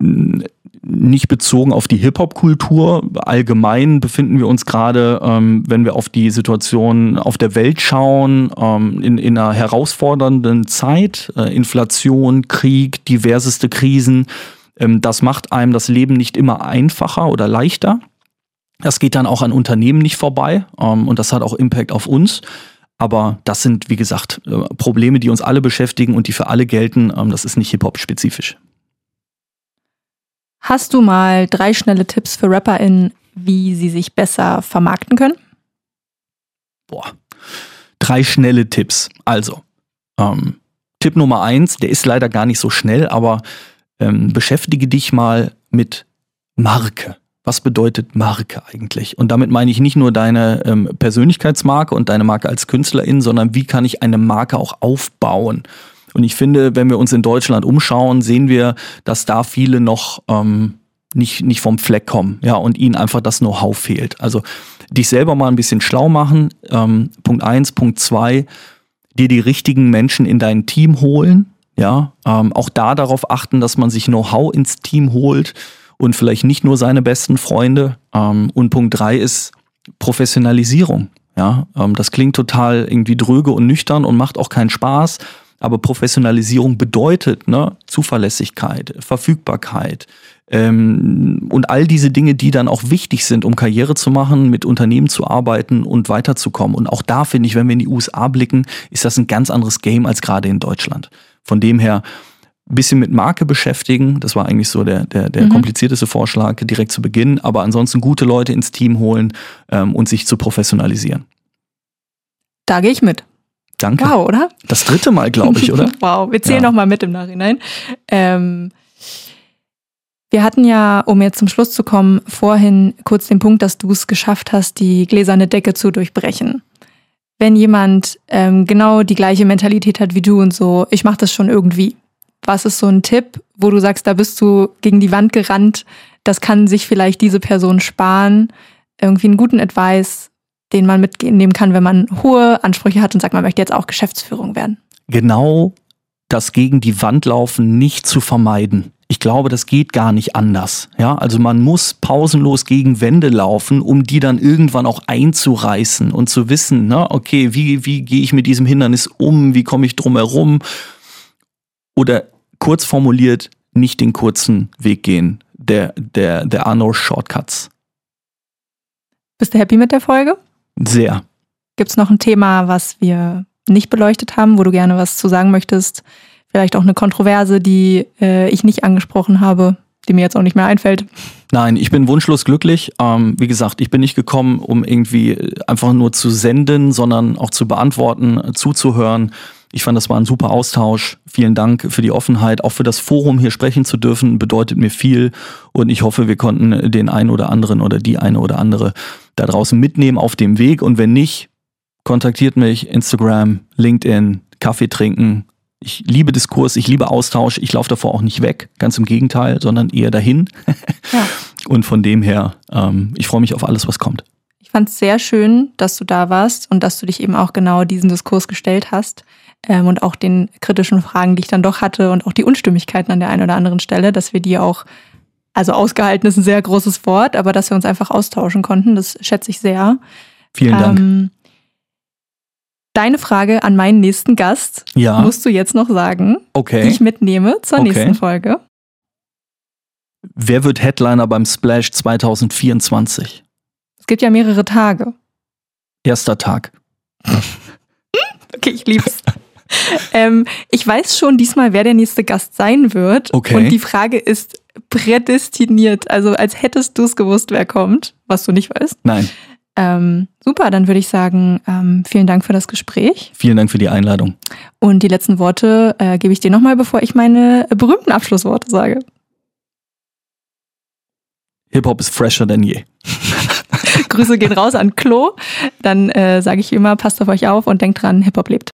Nicht bezogen auf die Hip-Hop-Kultur. Allgemein befinden wir uns gerade, ähm, wenn wir auf die Situation auf der Welt schauen, ähm, in, in einer herausfordernden Zeit. Äh, Inflation, Krieg, diverseste Krisen. Ähm, das macht einem das Leben nicht immer einfacher oder leichter. Das geht dann auch an Unternehmen nicht vorbei ähm, und das hat auch Impact auf uns. Aber das sind, wie gesagt, äh, Probleme, die uns alle beschäftigen und die für alle gelten. Ähm, das ist nicht Hip-Hop-spezifisch. Hast du mal drei schnelle Tipps für RapperInnen, wie sie sich besser vermarkten können? Boah. Drei schnelle Tipps. Also, ähm, Tipp Nummer eins, der ist leider gar nicht so schnell, aber ähm, beschäftige dich mal mit Marke was bedeutet Marke eigentlich? Und damit meine ich nicht nur deine ähm, Persönlichkeitsmarke und deine Marke als Künstlerin, sondern wie kann ich eine Marke auch aufbauen? Und ich finde, wenn wir uns in Deutschland umschauen, sehen wir, dass da viele noch ähm, nicht, nicht vom Fleck kommen, ja, und ihnen einfach das Know-how fehlt. Also dich selber mal ein bisschen schlau machen. Ähm, Punkt eins, Punkt zwei, dir die richtigen Menschen in dein Team holen. Ja, ähm, auch da darauf achten, dass man sich Know-how ins Team holt und vielleicht nicht nur seine besten Freunde. Ähm, und Punkt drei ist Professionalisierung. Ja, ähm, das klingt total irgendwie dröge und nüchtern und macht auch keinen Spaß. Aber Professionalisierung bedeutet ne, Zuverlässigkeit, Verfügbarkeit ähm, und all diese Dinge, die dann auch wichtig sind, um Karriere zu machen, mit Unternehmen zu arbeiten und weiterzukommen. Und auch da finde ich, wenn wir in die USA blicken, ist das ein ganz anderes Game als gerade in Deutschland. Von dem her bisschen mit Marke beschäftigen. Das war eigentlich so der, der, der mhm. komplizierteste Vorschlag direkt zu Beginn. Aber ansonsten gute Leute ins Team holen ähm, und sich zu professionalisieren. Da gehe ich mit. Danke. Wow, oder? Das dritte Mal, glaube ich, oder? wow, wir zählen ja. nochmal mit im Nachhinein. Ähm, wir hatten ja, um jetzt zum Schluss zu kommen, vorhin kurz den Punkt, dass du es geschafft hast, die gläserne Decke zu durchbrechen. Wenn jemand ähm, genau die gleiche Mentalität hat wie du und so, ich mache das schon irgendwie, was ist so ein Tipp, wo du sagst, da bist du gegen die Wand gerannt, das kann sich vielleicht diese Person sparen? Irgendwie einen guten Advice, den man mitnehmen kann, wenn man hohe Ansprüche hat und sagt, man möchte jetzt auch Geschäftsführung werden? Genau das gegen die Wand laufen nicht zu vermeiden. Ich glaube, das geht gar nicht anders. Ja, also man muss pausenlos gegen Wände laufen, um die dann irgendwann auch einzureißen und zu wissen, ne, okay, wie, wie gehe ich mit diesem Hindernis um? Wie komme ich drum herum? Oder kurz formuliert, nicht den kurzen Weg gehen. Der, der, der are no shortcuts. Bist du happy mit der Folge? Sehr. Gibt es noch ein Thema, was wir nicht beleuchtet haben, wo du gerne was zu sagen möchtest? Vielleicht auch eine Kontroverse, die äh, ich nicht angesprochen habe, die mir jetzt auch nicht mehr einfällt. Nein, ich bin wunschlos glücklich. Ähm, wie gesagt, ich bin nicht gekommen, um irgendwie einfach nur zu senden, sondern auch zu beantworten, zuzuhören. Ich fand, das war ein super Austausch. Vielen Dank für die Offenheit. Auch für das Forum hier sprechen zu dürfen, bedeutet mir viel. Und ich hoffe, wir konnten den einen oder anderen oder die eine oder andere da draußen mitnehmen auf dem Weg. Und wenn nicht, kontaktiert mich Instagram, LinkedIn, Kaffee trinken. Ich liebe Diskurs, ich liebe Austausch. Ich laufe davor auch nicht weg, ganz im Gegenteil, sondern eher dahin. Ja. Und von dem her, ähm, ich freue mich auf alles, was kommt. Ich fand es sehr schön, dass du da warst und dass du dich eben auch genau diesen Diskurs gestellt hast ähm, und auch den kritischen Fragen, die ich dann doch hatte und auch die Unstimmigkeiten an der einen oder anderen Stelle, dass wir die auch, also ausgehalten ist ein sehr großes Wort, aber dass wir uns einfach austauschen konnten, das schätze ich sehr. Vielen Dank. Ähm, deine Frage an meinen nächsten Gast ja. musst du jetzt noch sagen, okay. die ich mitnehme zur okay. nächsten Folge. Wer wird Headliner beim Splash 2024? Es gibt ja mehrere Tage. Erster Tag. okay, ich lieb's. ähm, ich weiß schon diesmal, wer der nächste Gast sein wird. Okay. Und die Frage ist prädestiniert. Also als hättest du es gewusst, wer kommt, was du nicht weißt. Nein. Ähm, super, dann würde ich sagen, ähm, vielen Dank für das Gespräch. Vielen Dank für die Einladung. Und die letzten Worte äh, gebe ich dir nochmal, bevor ich meine berühmten Abschlussworte sage. Hip-Hop ist fresher denn je. Grüße gehen raus an Klo. Dann äh, sage ich immer, passt auf euch auf und denkt dran, Hip-Hop lebt.